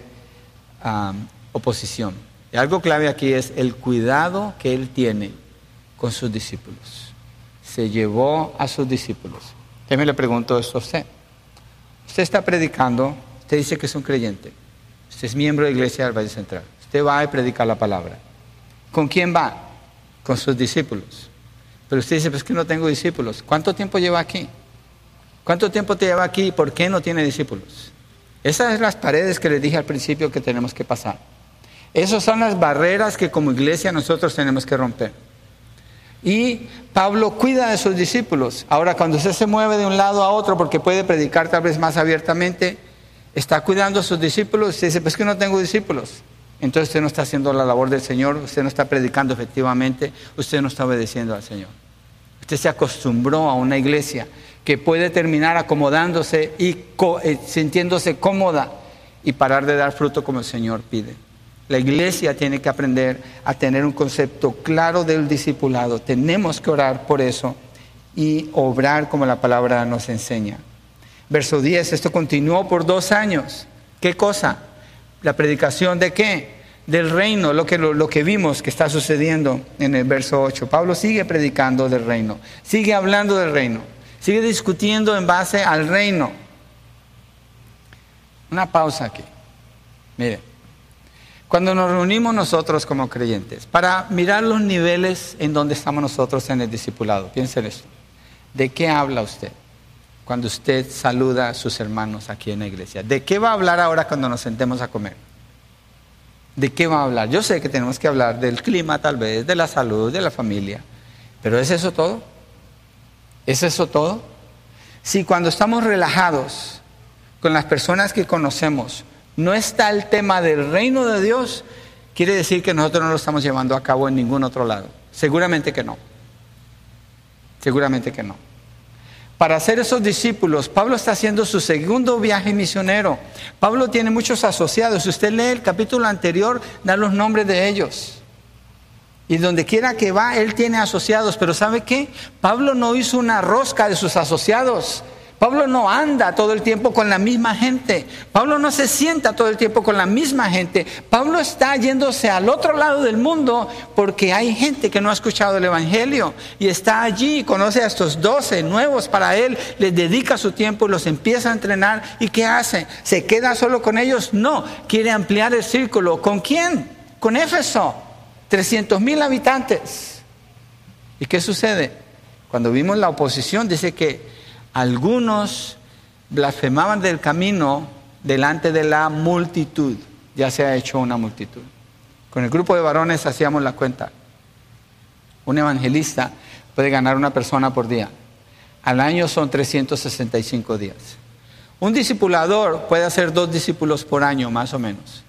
oposición. Y algo clave aquí es el cuidado que él tiene con sus discípulos. Se llevó a sus discípulos. Déjeme le pregunto esto a usted. Usted está predicando, usted dice que es un creyente, usted es miembro de la iglesia del Valle Central, usted va a predicar la palabra. ¿Con quién va? Con sus discípulos. Pero usted dice, pues que no tengo discípulos. ¿Cuánto tiempo lleva aquí? ¿Cuánto tiempo te lleva aquí y por qué no tiene discípulos? Esas son las paredes que le dije al principio que tenemos que pasar. Esas son las barreras que como iglesia nosotros tenemos que romper. Y Pablo cuida de sus discípulos. Ahora, cuando usted se mueve de un lado a otro porque puede predicar tal vez más abiertamente, está cuidando a sus discípulos. Y dice, pues que no tengo discípulos. Entonces usted no está haciendo la labor del Señor, usted no está predicando efectivamente, usted no está obedeciendo al Señor. Usted se acostumbró a una iglesia que puede terminar acomodándose y eh, sintiéndose cómoda y parar de dar fruto como el Señor pide. La iglesia tiene que aprender a tener un concepto claro del discipulado. Tenemos que orar por eso y obrar como la palabra nos enseña. Verso 10, esto continuó por dos años. ¿Qué cosa? La predicación de qué? Del reino, lo que, lo, que vimos que está sucediendo en el verso 8. Pablo sigue predicando del reino, sigue hablando del reino, sigue discutiendo en base al reino. Una pausa aquí. Mire, cuando nos reunimos nosotros como creyentes, para mirar los niveles en donde estamos nosotros en el discipulado, piensen esto. ¿De qué habla usted? Cuando usted saluda a sus hermanos aquí en la iglesia? ¿De qué va a hablar ahora cuando nos sentemos a comer? ¿De qué va a hablar? Yo sé que tenemos que hablar del clima tal vez, de la salud, de la familia, pero ¿es eso todo? ¿Es eso todo? Si cuando estamos relajados con las personas que conocemos no está el tema del reino de Dios, quiere decir que nosotros no lo estamos llevando a cabo en ningún otro lado. Seguramente que no. Seguramente que no. Para hacer esos discípulos, Pablo está haciendo su segundo viaje misionero. Pablo tiene muchos asociados. Si usted lee el capítulo anterior, da los nombres de ellos. Y donde quiera que va, él tiene asociados. Pero ¿sabe qué? Pablo no hizo una rosca de sus asociados. Pablo no anda todo el tiempo con la misma gente. Pablo no se sienta todo el tiempo con la misma gente. Pablo está yéndose al otro lado del mundo porque hay gente que no ha escuchado el Evangelio y está allí, conoce a estos doce nuevos para él, les dedica su tiempo y los empieza a entrenar. ¿Y qué hace? ¿Se queda solo con ellos? No, quiere ampliar el círculo. ¿Con quién? Con Éfeso. 300 mil habitantes. ¿Y qué sucede? Cuando vimos la oposición, dice que algunos blasfemaban del camino delante de la multitud. Ya se ha hecho una multitud. Con el grupo de varones hacíamos la cuenta. Un evangelista puede ganar una persona por día. Al año son 365 días. Un discipulador puede hacer dos discípulos por año, más o menos.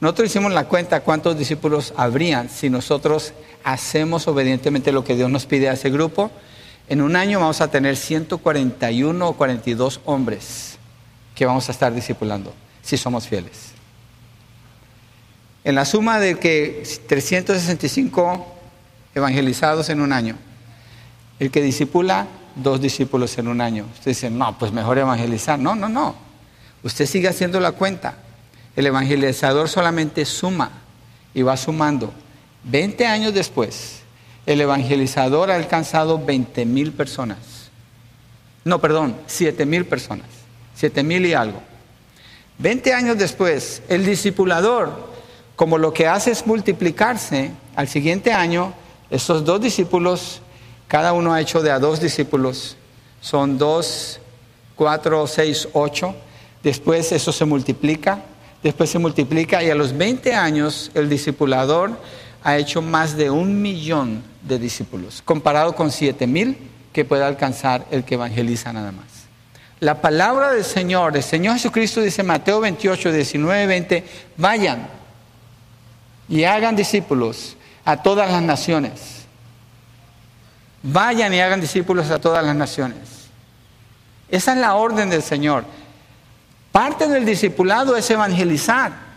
Nosotros hicimos la cuenta cuántos discípulos habrían si nosotros hacemos obedientemente lo que Dios nos pide a ese grupo en un año vamos a tener 141 o 42 hombres que vamos a estar discipulando, si somos fieles. En la suma de que 365 evangelizados en un año, el que discipula, dos discípulos en un año. Usted dice, no, pues mejor evangelizar. No, no, no. Usted sigue haciendo la cuenta. El evangelizador solamente suma y va sumando. 20 años después, el evangelizador ha alcanzado 20 mil personas. No, perdón, 7 mil personas. 7 mil y algo. 20 años después, el discipulador, como lo que hace es multiplicarse, al siguiente año, esos dos discípulos, cada uno ha hecho de a dos discípulos, son dos, cuatro, seis, ocho. Después eso se multiplica, después se multiplica y a los 20 años el discipulador ha hecho más de un millón de discípulos, comparado con siete mil que puede alcanzar el que evangeliza nada más. La palabra del Señor, el Señor Jesucristo dice Mateo 28, 19, 20, vayan y hagan discípulos a todas las naciones. Vayan y hagan discípulos a todas las naciones. Esa es la orden del Señor. Parte del discipulado es evangelizar.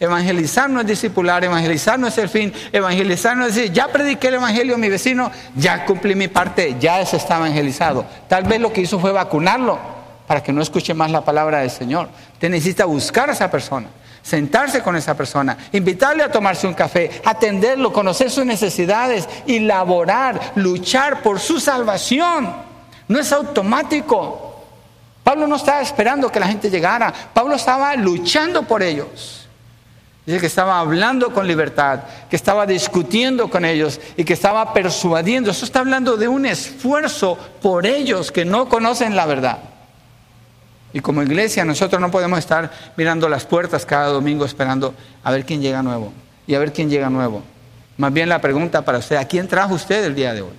Evangelizar no es discipular, evangelizar no es el fin, evangelizar no es decir, ya prediqué el evangelio a mi vecino, ya cumplí mi parte, ya ese está evangelizado. Tal vez lo que hizo fue vacunarlo para que no escuche más la palabra del Señor. Usted necesita buscar a esa persona, sentarse con esa persona, invitarle a tomarse un café, atenderlo, conocer sus necesidades y laborar, luchar por su salvación. No es automático. Pablo no estaba esperando que la gente llegara, Pablo estaba luchando por ellos. Dice que estaba hablando con libertad, que estaba discutiendo con ellos y que estaba persuadiendo. Eso está hablando de un esfuerzo por ellos que no conocen la verdad. Y como iglesia nosotros no podemos estar mirando las puertas cada domingo esperando a ver quién llega nuevo y a ver quién llega nuevo. Más bien la pregunta para usted, ¿a quién trajo usted el día de hoy?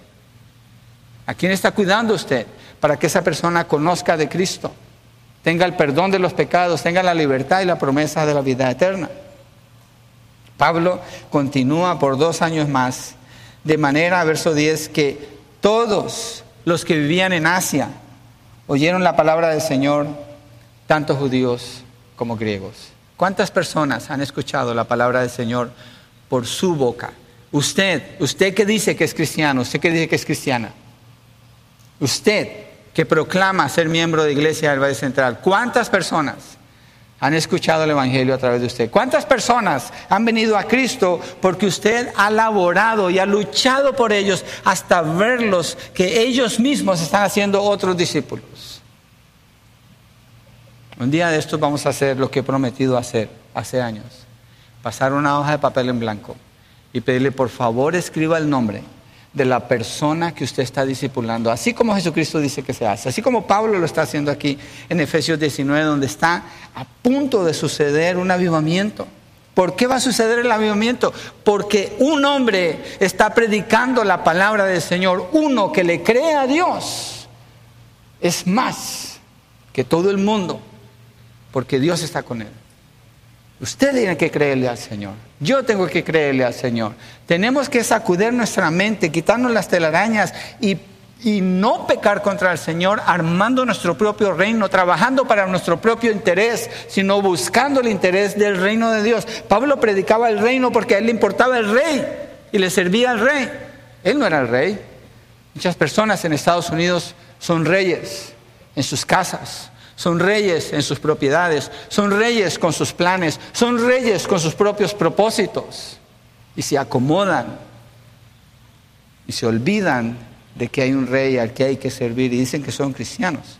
¿A quién está cuidando usted para que esa persona conozca de Cristo? Tenga el perdón de los pecados, tenga la libertad y la promesa de la vida eterna. Pablo continúa por dos años más, de manera, verso 10, que todos los que vivían en Asia oyeron la palabra del Señor, tanto judíos como griegos. ¿Cuántas personas han escuchado la palabra del Señor por su boca? Usted, usted que dice que es cristiano, usted que dice que es cristiana, usted que proclama ser miembro de Iglesia del Valle Central, ¿cuántas personas han escuchado el Evangelio a través de usted? ¿Cuántas personas han venido a Cristo porque usted ha laborado y ha luchado por ellos hasta verlos que ellos mismos están haciendo otros discípulos? Un día de estos vamos a hacer lo que he prometido hacer hace años. Pasar una hoja de papel en blanco y pedirle por favor escriba el nombre de la persona que usted está discipulando, así como Jesucristo dice que se hace, así como Pablo lo está haciendo aquí en Efesios 19, donde está a punto de suceder un avivamiento. ¿Por qué va a suceder el avivamiento? Porque un hombre está predicando la palabra del Señor, uno que le cree a Dios, es más que todo el mundo, porque Dios está con él. Usted tiene que creerle al Señor. Yo tengo que creerle al Señor. Tenemos que sacudir nuestra mente, quitarnos las telarañas y, y, no pecar contra el Señor, armando nuestro propio reino, trabajando para nuestro propio interés, sino buscando el interés del reino de Dios. Pablo predicaba el reino porque a él le importaba el rey y le servía al rey. Él no era el rey. Muchas personas en Estados Unidos son reyes en sus casas, son reyes en sus propiedades, son reyes con sus planes, son reyes con sus propios propósitos. Y se acomodan y se olvidan de que hay un rey al que hay que servir y dicen que son cristianos.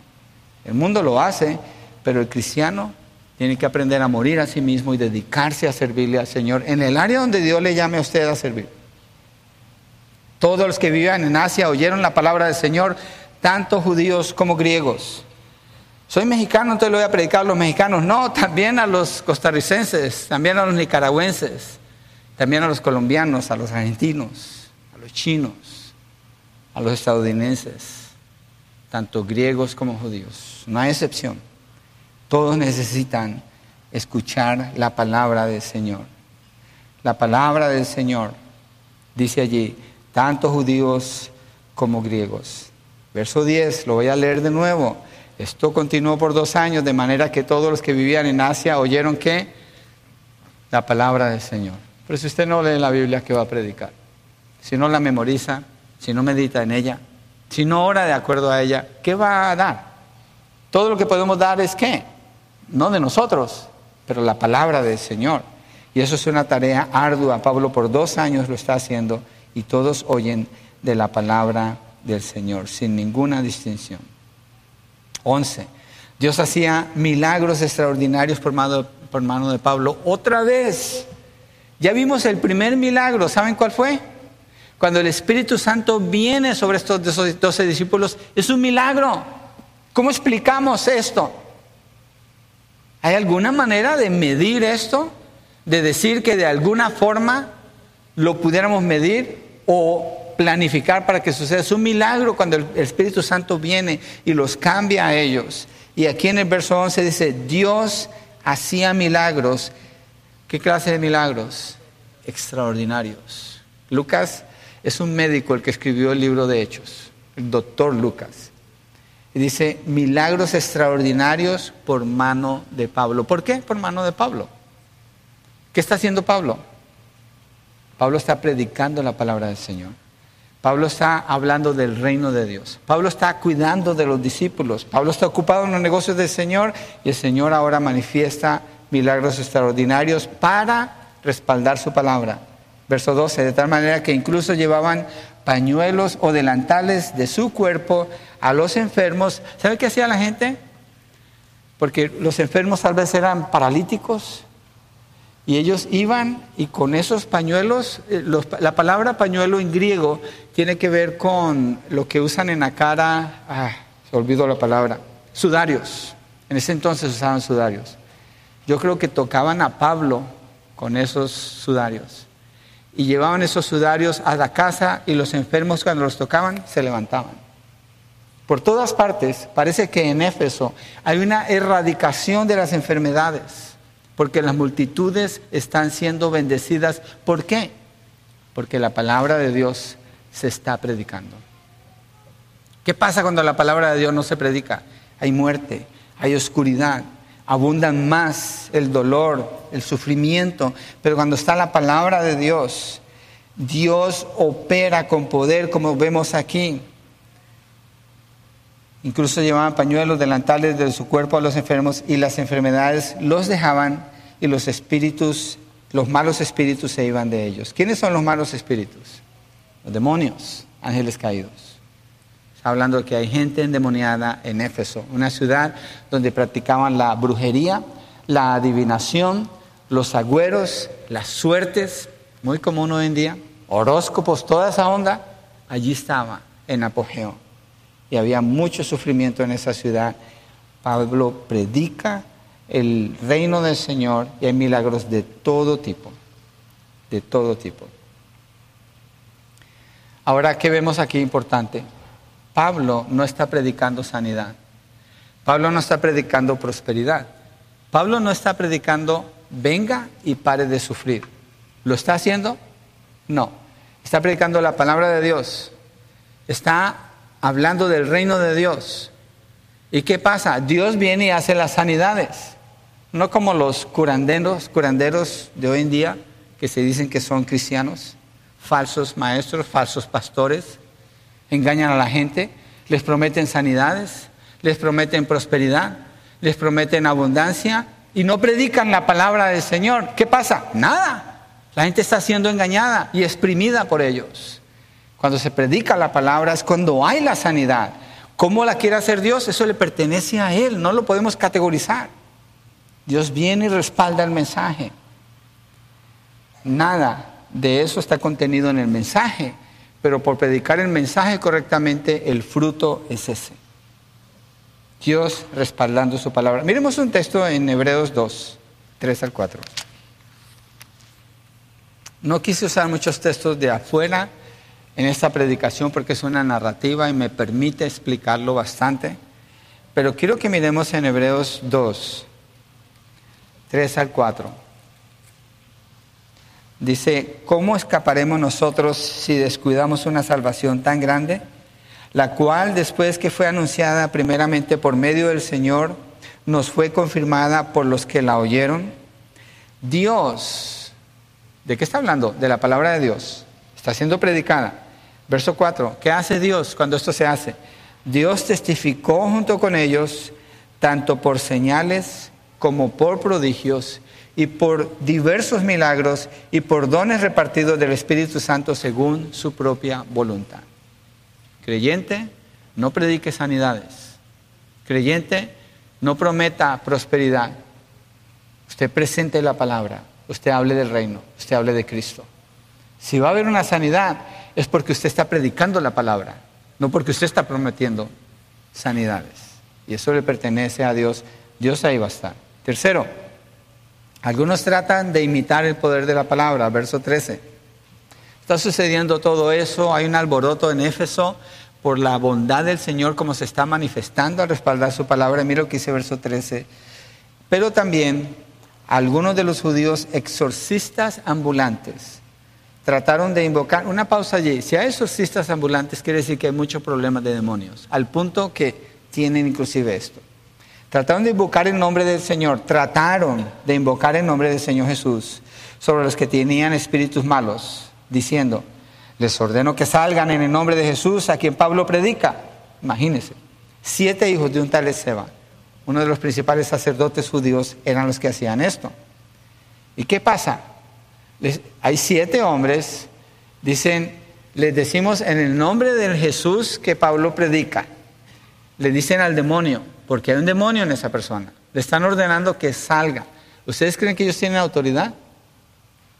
El mundo lo hace, pero el cristiano tiene que aprender a morir a sí mismo y dedicarse a servirle al Señor en el área donde Dios le llame a usted a servir. Todos los que vivían en Asia oyeron la palabra del Señor, tanto judíos como griegos. Soy mexicano, entonces lo voy a predicar a los mexicanos. No, también a los costarricenses, también a los nicaragüenses, también a los colombianos, a los argentinos, a los chinos, a los estadounidenses, tanto griegos como judíos. No hay excepción. Todos necesitan escuchar la palabra del Señor. La palabra del Señor dice allí, tanto judíos como griegos. Verso 10, lo voy a leer de nuevo. Esto continuó por dos años, de manera que todos los que vivían en Asia oyeron que la palabra del Señor. Pero si usted no lee la Biblia, ¿qué va a predicar? Si no la memoriza, si no medita en ella, si no ora de acuerdo a ella, ¿qué va a dar? Todo lo que podemos dar es qué? No de nosotros, pero la palabra del Señor. Y eso es una tarea ardua. Pablo por dos años lo está haciendo y todos oyen de la palabra del Señor, sin ninguna distinción. 11. Dios hacía milagros extraordinarios por mano, por mano de Pablo. Otra vez. Ya vimos el primer milagro. ¿Saben cuál fue? Cuando el Espíritu Santo viene sobre estos doce discípulos, es un milagro. ¿Cómo explicamos esto? ¿Hay alguna manera de medir esto? ¿De decir que de alguna forma lo pudiéramos medir? ¿O planificar para que suceda. Es un milagro cuando el Espíritu Santo viene y los cambia a ellos. Y aquí en el verso 11 dice, Dios hacía milagros. ¿Qué clase de milagros? Extraordinarios. Lucas es un médico el que escribió el libro de Hechos, el doctor Lucas. Y dice, milagros extraordinarios por mano de Pablo. ¿Por qué? Por mano de Pablo. ¿Qué está haciendo Pablo? Pablo está predicando la palabra del Señor. Pablo está hablando del reino de Dios. Pablo está cuidando de los discípulos. Pablo está ocupado en los negocios del Señor y el Señor ahora manifiesta milagros extraordinarios para respaldar su palabra. Verso 12, de tal manera que incluso llevaban pañuelos o delantales de su cuerpo a los enfermos. ¿Sabe qué hacía la gente? Porque los enfermos tal vez eran paralíticos, y ellos iban y con esos pañuelos, eh, la palabra pañuelo en griego tiene que ver con lo que usan en la cara, ah, se olvidó la palabra, sudarios. En ese entonces usaban sudarios. Yo creo que tocaban a Pablo con esos sudarios. Y llevaban esos sudarios a la casa y los enfermos cuando los tocaban se levantaban. Por todas partes, parece que en Éfeso hay una erradicación de las enfermedades porque las multitudes están siendo bendecidas. ¿Por qué? Porque la palabra de Dios se está predicando. ¿Qué pasa cuando la palabra de Dios no se predica? Hay muerte, hay oscuridad, abundan más el dolor, el sufrimiento, pero cuando está la palabra de Dios, Dios opera con poder como vemos aquí. Incluso llevaban pañuelos delantales de su cuerpo a los enfermos y las enfermedades los dejaban y los espíritus, los malos espíritus se iban de ellos. ¿Quiénes son los malos espíritus? Los demonios, ángeles caídos. Está hablando de que hay gente endemoniada en Éfeso, una ciudad donde practicaban la brujería, la adivinación, los agüeros, las suertes, muy común hoy en día, horóscopos, toda esa onda, allí estaba en apogeo. Y había mucho sufrimiento en esa ciudad. Pablo predica el reino del Señor y hay milagros de todo tipo, de todo tipo. Ahora, ¿qué vemos aquí importante? Pablo no está predicando sanidad. Pablo no está predicando prosperidad. Pablo no está predicando venga y pare de sufrir. ¿Lo está haciendo? No. Está predicando la palabra de Dios. Está hablando del reino de Dios. ¿Y qué pasa? Dios viene y hace las sanidades. No como los curanderos, curanderos de hoy en día que se dicen que son cristianos, falsos maestros, falsos pastores, engañan a la gente, les prometen sanidades, les prometen prosperidad, les prometen abundancia y no predican la palabra del Señor. ¿Qué pasa? Nada. La gente está siendo engañada y exprimida por ellos. Cuando se predica la palabra es cuando hay la sanidad. ¿Cómo la quiere hacer Dios? Eso le pertenece a Él, no lo podemos categorizar. Dios viene y respalda el mensaje. Nada de eso está contenido en el mensaje, pero por predicar el mensaje correctamente, el fruto es ese. Dios respaldando su palabra. Miremos un texto en Hebreos 2, 3 al 4. No quise usar muchos textos de afuera en esta predicación porque es una narrativa y me permite explicarlo bastante, pero quiero que miremos en Hebreos 2, 3 al 4. Dice, ¿cómo escaparemos nosotros si descuidamos una salvación tan grande? la cual después que fue anunciada primeramente por medio del Señor, nos fue confirmada por los que la oyeron. Dios, ¿de qué está hablando? De la palabra de Dios. Está siendo predicada. Verso 4, ¿qué hace Dios cuando esto se hace? Dios testificó junto con ellos, tanto por señales como por prodigios y por diversos milagros y por dones repartidos del Espíritu Santo según su propia voluntad. Creyente, no predique sanidades. Creyente, no prometa prosperidad. Usted presente la palabra, usted hable del reino, usted hable de Cristo. Si va a haber una sanidad, es porque usted está predicando la palabra, no porque usted está prometiendo sanidades. Y eso le pertenece a Dios. Dios ahí va a estar. Tercero, algunos tratan de imitar el poder de la palabra, verso 13. Está sucediendo todo eso, hay un alboroto en Éfeso por la bondad del Señor como se está manifestando al respaldar su palabra. Mira lo que dice verso 13. Pero también algunos de los judíos exorcistas ambulantes trataron de invocar, una pausa allí, si hay exorcistas ambulantes quiere decir que hay muchos problemas de demonios, al punto que tienen inclusive esto. Trataron de invocar el nombre del Señor, trataron de invocar el nombre del Señor Jesús sobre los que tenían espíritus malos diciendo, les ordeno que salgan en el nombre de Jesús a quien Pablo predica. Imagínense, siete hijos de un tal Seba, uno de los principales sacerdotes judíos, eran los que hacían esto. ¿Y qué pasa? Hay siete hombres, dicen, les decimos en el nombre del Jesús que Pablo predica. Le dicen al demonio, porque hay un demonio en esa persona. Le están ordenando que salga. ¿Ustedes creen que ellos tienen autoridad?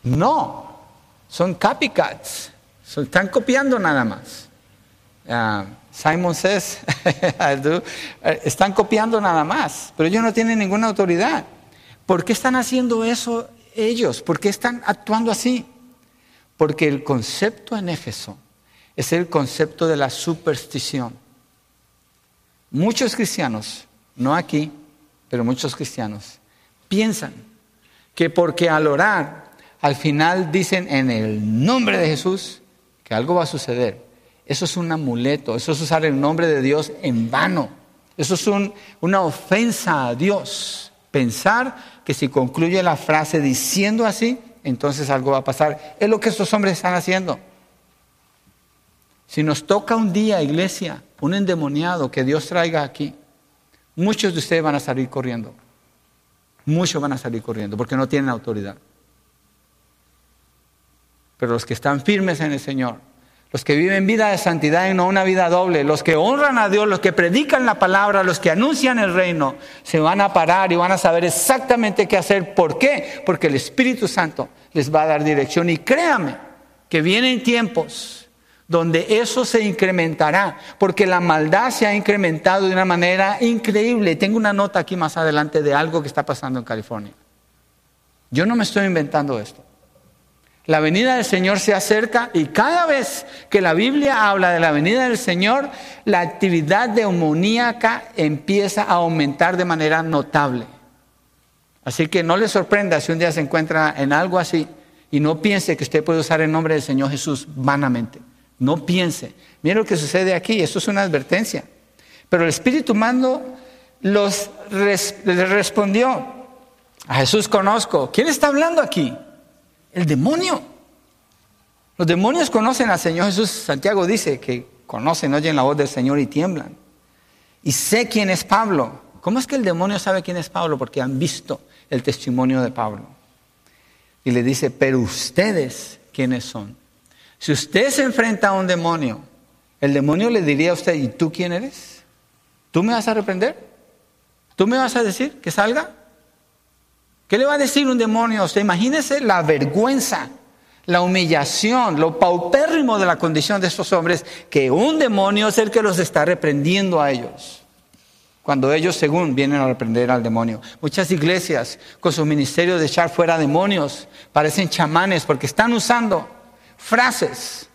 No, son copycats, están copiando nada más. Ah, Simon says, eh, están copiando nada más, pero ellos no tienen ninguna autoridad. ¿Por qué están haciendo eso ellos? ¿Por qué están actuando así? Porque el concepto en Éfeso es el concepto de la superstición. Muchos cristianos, no aquí, pero muchos cristianos, piensan que porque al orar al final dicen en el nombre de Jesús que algo va a suceder. Eso es un amuleto, eso es usar el nombre de Dios en vano. Eso es una ofensa a Dios. Pensar que si concluye la frase diciendo así, entonces algo va a pasar. Es lo que estos hombres están haciendo. Si nos toca un día, iglesia, un endemoniado que Dios traiga aquí, muchos de ustedes van a salir corriendo. Muchos van a salir corriendo porque no tienen autoridad. Pero los que están firmes en el Señor, los que viven vida de santidad y no una vida doble, los que honran a Dios, los que predican la palabra, los que anuncian el reino, se van a parar y van a saber exactamente qué hacer. ¿Por qué? Porque el Espíritu Santo les va a dar dirección. Y créame que vienen tiempos donde eso se incrementará, porque la maldad se ha incrementado de una manera increíble. Tengo una nota aquí más adelante de algo que está pasando en California. Yo no me estoy inventando esto. La venida del Señor se acerca y cada vez que la Biblia habla de la venida del Señor, la actividad demoníaca empieza a aumentar de manera notable. Así que no le sorprenda si un día se encuentra en algo así y no piense que usted puede usar el nombre del Señor Jesús vanamente. No piense. Mira lo que sucede aquí, esto es una advertencia. Pero el Espíritu Mando los respondió, a Jesús conozco. ¿Quién está hablando aquí? El demonio. Los demonios conocen al Señor Jesús. Santiago dice que conocen, oyen la voz del Señor y tiemblan. Y sé quién es Pablo. ¿Cómo es que el demonio sabe quién es Pablo? Porque han visto el testimonio de Pablo. Y le dice, pero ustedes, ¿quiénes son? Si usted se enfrenta a un demonio, el demonio le diría a usted, ¿y tú quién eres? ¿Tú me vas a reprender? ¿Tú me vas a decir que salga? ¿Qué le va a decir un demonio a usted? Imagínese la vergüenza, la humillación, lo paupérrimo de la condición de estos hombres, que un demonio es el que los está reprendiendo a ellos. Cuando ellos, según, vienen a reprender al demonio. Muchas iglesias, con su ministerio de echar fuera demonios, parecen chamanes porque están usando frases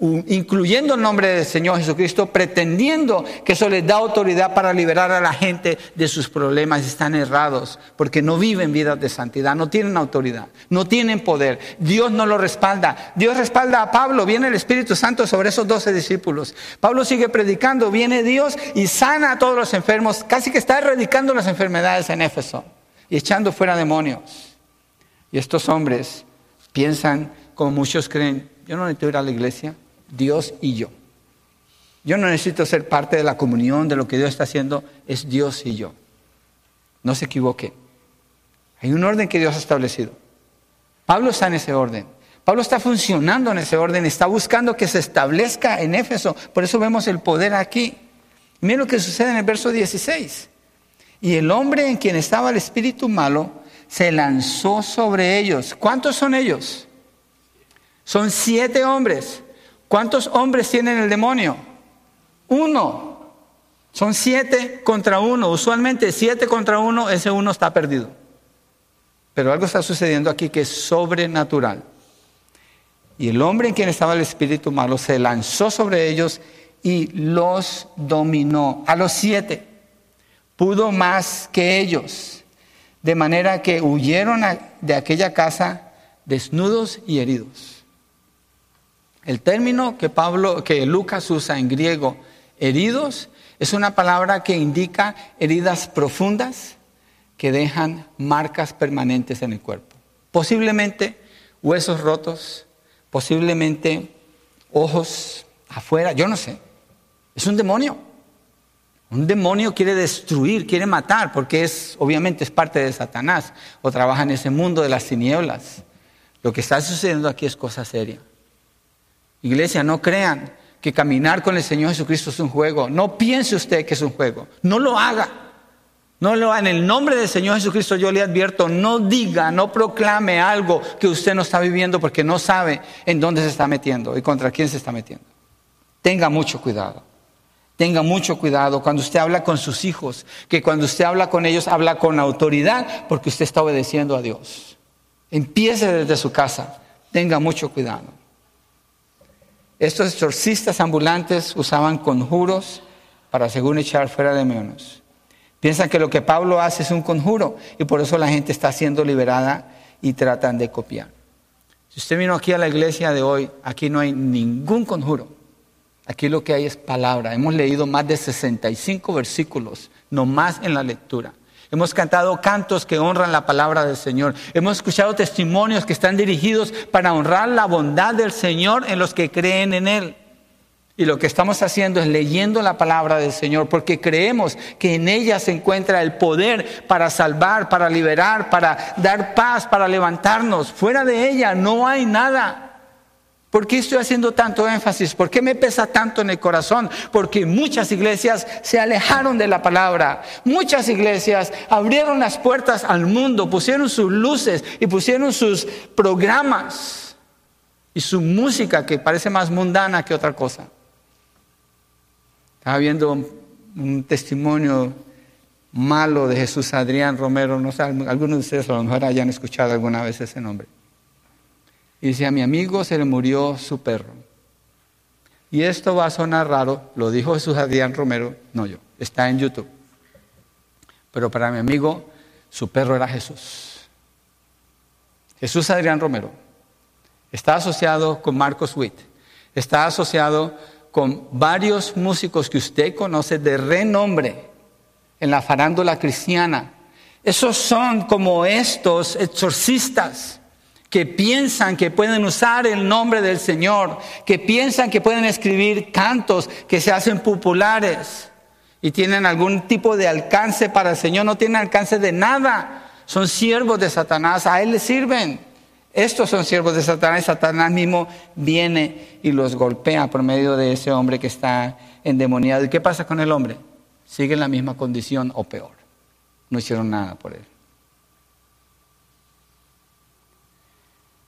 incluyendo el nombre del Señor Jesucristo, pretendiendo que eso les da autoridad para liberar a la gente de sus problemas. Están errados porque no viven vidas de santidad, no tienen autoridad, no tienen poder. Dios no lo respalda. Dios respalda a Pablo, viene el Espíritu Santo sobre esos doce discípulos. Pablo sigue predicando, viene Dios y sana a todos los enfermos, casi que está erradicando las enfermedades en Éfeso y echando fuera demonios. Y estos hombres piensan, como muchos creen, yo no necesito ir a la iglesia, Dios y yo. Yo no necesito ser parte de la comunión, de lo que Dios está haciendo, es Dios y yo. No se equivoque. Hay un orden que Dios ha establecido. Pablo está en ese orden. Pablo está funcionando en ese orden, está buscando que se establezca en Éfeso. Por eso vemos el poder aquí. Miren lo que sucede en el verso 16. Y el hombre en quien estaba el espíritu malo se lanzó sobre ellos. ¿Cuántos son ellos? Son siete hombres. ¿Cuántos hombres tienen el demonio? Uno. Son siete contra uno. Usualmente siete contra uno, ese uno está perdido. Pero algo está sucediendo aquí que es sobrenatural. Y el hombre en quien estaba el espíritu malo se lanzó sobre ellos y los dominó. A los siete pudo más que ellos. De manera que huyeron de aquella casa desnudos y heridos. El término que Pablo, que Lucas usa en griego, heridos, es una palabra que indica heridas profundas que dejan marcas permanentes en el cuerpo. Posiblemente huesos rotos, posiblemente ojos afuera, yo no sé. Es un demonio. Un demonio quiere destruir, quiere matar, porque es, obviamente, es parte de Satanás o trabaja en ese mundo de las tinieblas. Lo que está sucediendo aquí es cosa seria. Iglesia, no crean que caminar con el Señor Jesucristo es un juego. No piense usted que es un juego. No lo haga. No lo haga. En el nombre del Señor Jesucristo yo le advierto, no diga, no proclame algo que usted no está viviendo porque no sabe en dónde se está metiendo y contra quién se está metiendo. Tenga mucho cuidado. Tenga mucho cuidado cuando usted habla con sus hijos, que cuando usted habla con ellos habla con autoridad porque usted está obedeciendo a Dios. Empiece desde su casa. Tenga mucho cuidado. Estos exorcistas ambulantes usaban conjuros para según echar fuera demonios. Piensan que lo que Pablo hace es un conjuro y por eso la gente está siendo liberada y tratan de copiar. Si usted vino aquí a la iglesia de hoy, aquí no hay ningún conjuro. Aquí lo que hay es palabra. Hemos leído más de 65 versículos, no más en la lectura. Hemos cantado cantos que honran la palabra del Señor. Hemos escuchado testimonios que están dirigidos para honrar la bondad del Señor en los que creen en Él. Y lo que estamos haciendo es leyendo la palabra del Señor porque creemos que en ella se encuentra el poder para salvar, para liberar, para dar paz, para levantarnos. Fuera de ella no hay nada. ¿Por qué estoy haciendo tanto énfasis? ¿Por qué me pesa tanto en el corazón? Porque muchas iglesias se alejaron de la palabra. Muchas iglesias abrieron las puertas al mundo, pusieron sus luces y pusieron sus programas Y su música que parece más mundana que otra cosa. Estaba viendo un, testimonio malo de Jesús Adrián Romero, no sé, algunos de ustedes a lo mejor hayan escuchado alguna vez ese nombre. Y decía, a mi amigo se le murió su perro. Y esto va a sonar raro, lo dijo Jesús Adrián Romero, no yo, está en YouTube. Pero para mi amigo, su perro era Jesús. Jesús Adrián Romero está asociado con Marcos Witt, está asociado con varios músicos que usted conoce de renombre en la farándula cristiana. Esos son como estos exorcistas que piensan que pueden usar el nombre del Señor, que piensan que pueden escribir cantos que se hacen populares y tienen algún tipo de alcance para el Señor, no tienen alcance de nada. Son siervos de Satanás, a Él le sirven. Estos son siervos de Satanás y Satanás mismo viene y los golpea por medio de ese hombre que está endemoniado. ¿Y qué pasa con el hombre? Sigue en la misma condición o peor. No hicieron nada por él.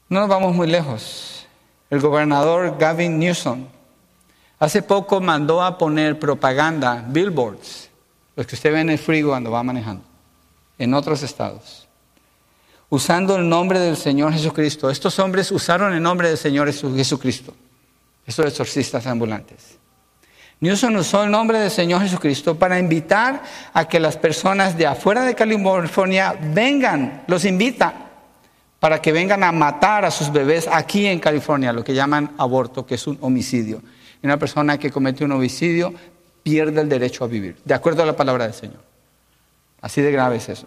No nos vamos muy lejos. El gobernador Gavin Newsom hace poco mandó a poner propaganda, billboards, los que usted ve en el frigo cuando va manejando, en otros estados, usando el nombre del Señor Jesucristo. Estos hombres usaron el nombre del Señor Jesucristo, esos exorcistas ambulantes. Newsom usó el nombre del Señor Jesucristo para invitar a que las personas de afuera de California vengan, los invita para que vengan a matar a sus bebés aquí en California, lo que llaman aborto, que es un homicidio. Una persona que comete un homicidio pierde el derecho a vivir, de acuerdo a la palabra del Señor. Así de grave es eso.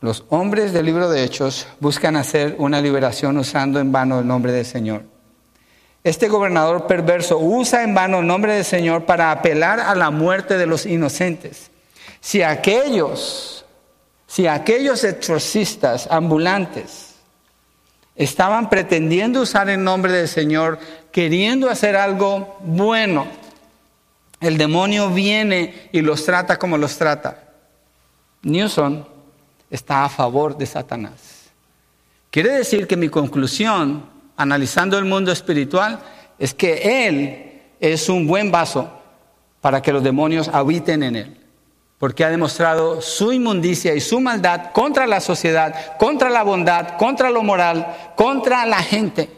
Los hombres del libro de Hechos buscan hacer una liberación usando en vano el nombre del Señor. Este gobernador perverso usa en vano el nombre del Señor para apelar a la muerte de los inocentes. Si aquellos, si aquellos exorcistas ambulantes estaban pretendiendo usar el nombre del Señor, queriendo hacer algo bueno, el demonio viene y los trata como los trata. Newson está a favor de Satanás. Quiere decir que mi conclusión, analizando el mundo espiritual, es que él es un buen vaso para que los demonios habiten en él porque ha demostrado su inmundicia y su maldad contra la sociedad, contra la bondad, contra lo moral, contra la gente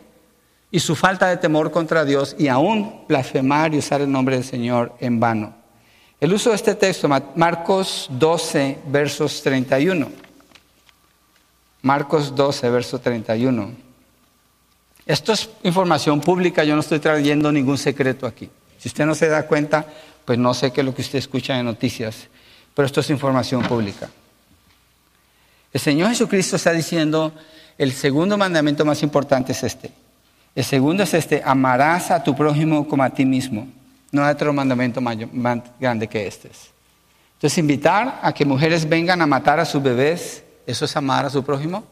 y su falta de temor contra Dios y aún blasfemar y usar el nombre del Señor en vano. El uso de este texto, Marcos 12, versos 31. Marcos 12, verso 31. Esto es información pública, yo no estoy trayendo ningún secreto aquí. Si usted no se da cuenta, pues no sé qué es lo que usted escucha en noticias pero esto es información pública. El Señor Jesucristo está diciendo, el segundo mandamiento más importante es este. El segundo es este, amarás a tu prójimo como a ti mismo. No hay otro mandamiento más grande que este. Entonces, invitar a que mujeres vengan a matar a sus bebés, ¿eso es amar a su prójimo?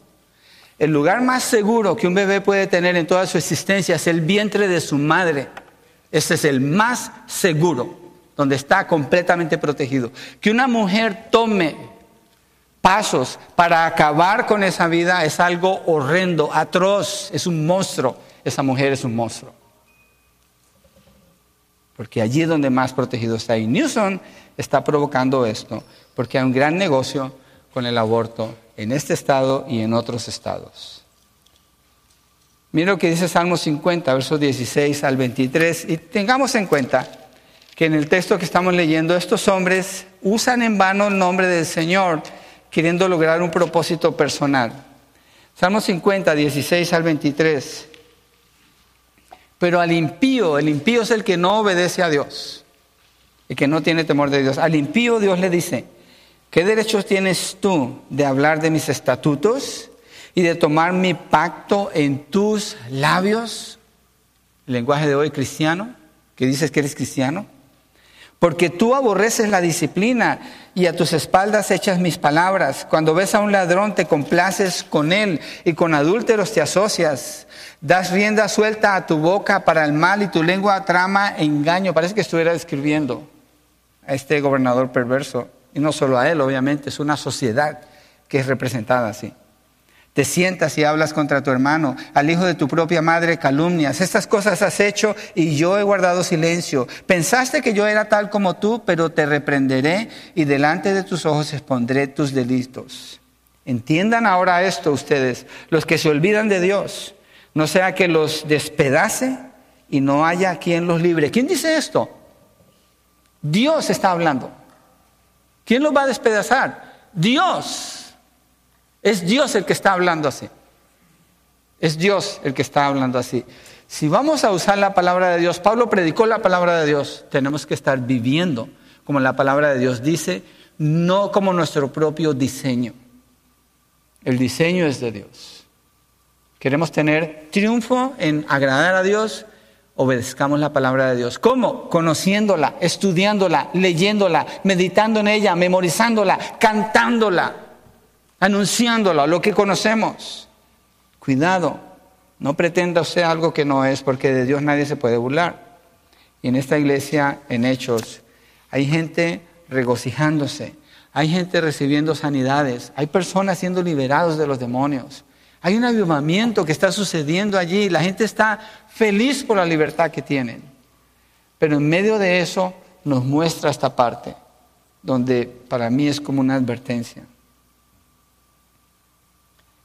El lugar más seguro que un bebé puede tener en toda su existencia es el vientre de su madre. Ese es el más seguro donde está completamente protegido. Que una mujer tome pasos para acabar con esa vida es algo horrendo, atroz, es un monstruo. Esa mujer es un monstruo. Porque allí es donde más protegido está. Y Newsom está provocando esto, porque hay un gran negocio con el aborto en este estado y en otros estados. Mira lo que dice Salmo 50, versos 16 al 23, y tengamos en cuenta que en el texto que estamos leyendo estos hombres usan en vano el nombre del Señor queriendo lograr un propósito personal. Salmo 50, 16 al 23. Pero al impío, el impío es el que no obedece a Dios, el que no tiene temor de Dios. Al impío Dios le dice, ¿qué derechos tienes tú de hablar de mis estatutos y de tomar mi pacto en tus labios? El lenguaje de hoy cristiano, que dices que eres cristiano. Porque tú aborreces la disciplina y a tus espaldas echas mis palabras. Cuando ves a un ladrón te complaces con él y con adúlteros te asocias. Das rienda suelta a tu boca para el mal y tu lengua trama engaño. Parece que estuviera describiendo a este gobernador perverso. Y no solo a él, obviamente, es una sociedad que es representada así. Te sientas y hablas contra tu hermano, al hijo de tu propia madre calumnias. Estas cosas has hecho y yo he guardado silencio. Pensaste que yo era tal como tú, pero te reprenderé y delante de tus ojos expondré tus delitos. Entiendan ahora esto ustedes, los que se olvidan de Dios, no sea que los despedace y no haya quien los libre. ¿Quién dice esto? Dios está hablando. ¿Quién los va a despedazar? Dios. Es Dios el que está hablando así. Es Dios el que está hablando así. Si vamos a usar la palabra de Dios, Pablo predicó la palabra de Dios, tenemos que estar viviendo como la palabra de Dios dice, no como nuestro propio diseño. El diseño es de Dios. Queremos tener triunfo en agradar a Dios, obedezcamos la palabra de Dios. ¿Cómo? Conociéndola, estudiándola, leyéndola, meditando en ella, memorizándola, cantándola anunciándolo, lo que conocemos. Cuidado, no pretenda usted algo que no es, porque de Dios nadie se puede burlar. Y en esta iglesia, en Hechos, hay gente regocijándose, hay gente recibiendo sanidades, hay personas siendo liberados de los demonios. Hay un avivamiento que está sucediendo allí, la gente está feliz por la libertad que tienen. Pero en medio de eso nos muestra esta parte, donde para mí es como una advertencia.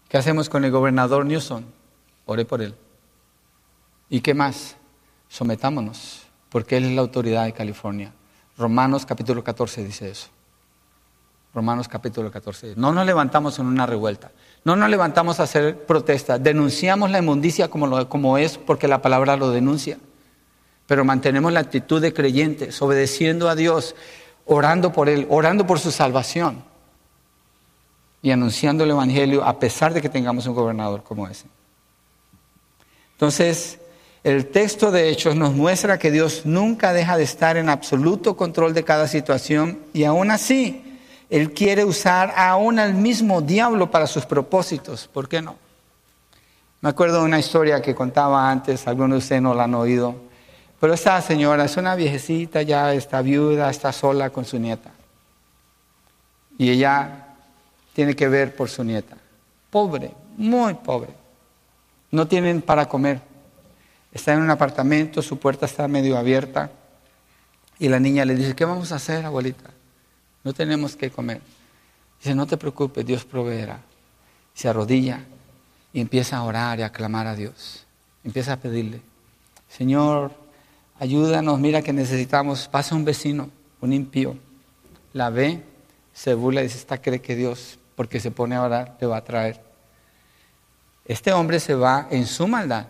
¿Qué hacemos con el gobernador Newsom? Ore por él. ¿Y qué más? Sometámonos, porque él es la autoridad de California. Romanos capítulo 14 dice eso. Romanos capítulo 14. No nos levantamos en una revuelta, no nos levantamos a hacer protesta, denunciamos la inmundicia como, como es porque la palabra lo denuncia, pero mantenemos la actitud de creyentes, obedeciendo a Dios, orando por Él, orando por su salvación y anunciando el Evangelio a pesar de que tengamos un gobernador como ese. Entonces, el texto de Hechos nos muestra que Dios nunca deja de estar en absoluto control de cada situación y aún así, Él quiere usar aún al mismo diablo para sus propósitos. ¿Por qué no? Me acuerdo de una historia que contaba antes, algunos de ustedes no la han oído, pero esta señora es una viejecita, ya está viuda, está sola con su nieta. Y ella tiene que ver por su nieta. Pobre, muy pobre. No tienen para comer. Está en un apartamento, su puerta está medio abierta y la niña le dice, ¿qué vamos a hacer, abuelita? No tenemos que comer. Dice, no te preocupes, Dios proveerá. Se arrodilla y empieza a orar y a clamar a Dios. Empieza a pedirle, Señor, ayúdanos, mira que necesitamos. Pasa un vecino, un impío, la ve, se burla y dice, esta cree que Dios porque se pone a orar, le va a traer. Este hombre se va en su maldad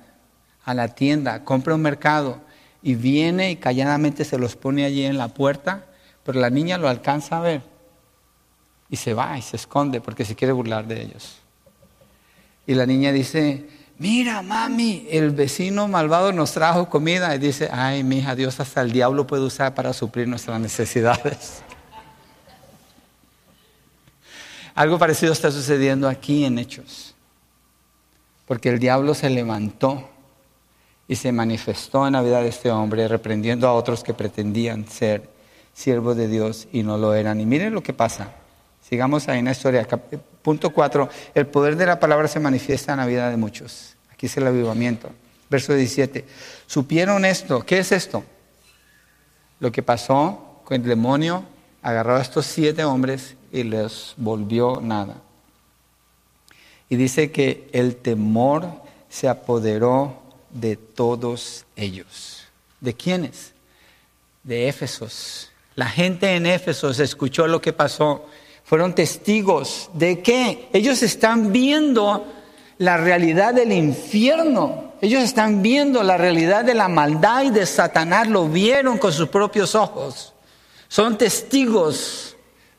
a la tienda, compra un mercado y viene y calladamente se los pone allí en la puerta, pero la niña lo alcanza a ver y se va y se esconde porque se quiere burlar de ellos. Y la niña dice, mira mami, el vecino malvado nos trajo comida y dice, ay mi hija, Dios hasta el diablo puede usar para suplir nuestras necesidades. Algo parecido está sucediendo aquí en Hechos. Porque el diablo se levantó y se manifestó en la vida de este hombre, reprendiendo a otros que pretendían ser siervos de Dios y no lo eran. Y miren lo que pasa. Sigamos ahí en la historia. Punto 4. El poder de la palabra se manifiesta en la vida de muchos. Aquí es el avivamiento. Verso 17. Supieron esto. ¿Qué es esto? Lo que pasó con el demonio agarró a estos siete hombres y les volvió nada. Y dice que el temor se apoderó de todos ellos. ¿De quiénes? De Éfesos. La gente en Éfesos escuchó lo que pasó. Fueron testigos de qué? Ellos están viendo la realidad del infierno. Ellos están viendo la realidad de la maldad y de Satanás. Lo vieron con sus propios ojos. Son testigos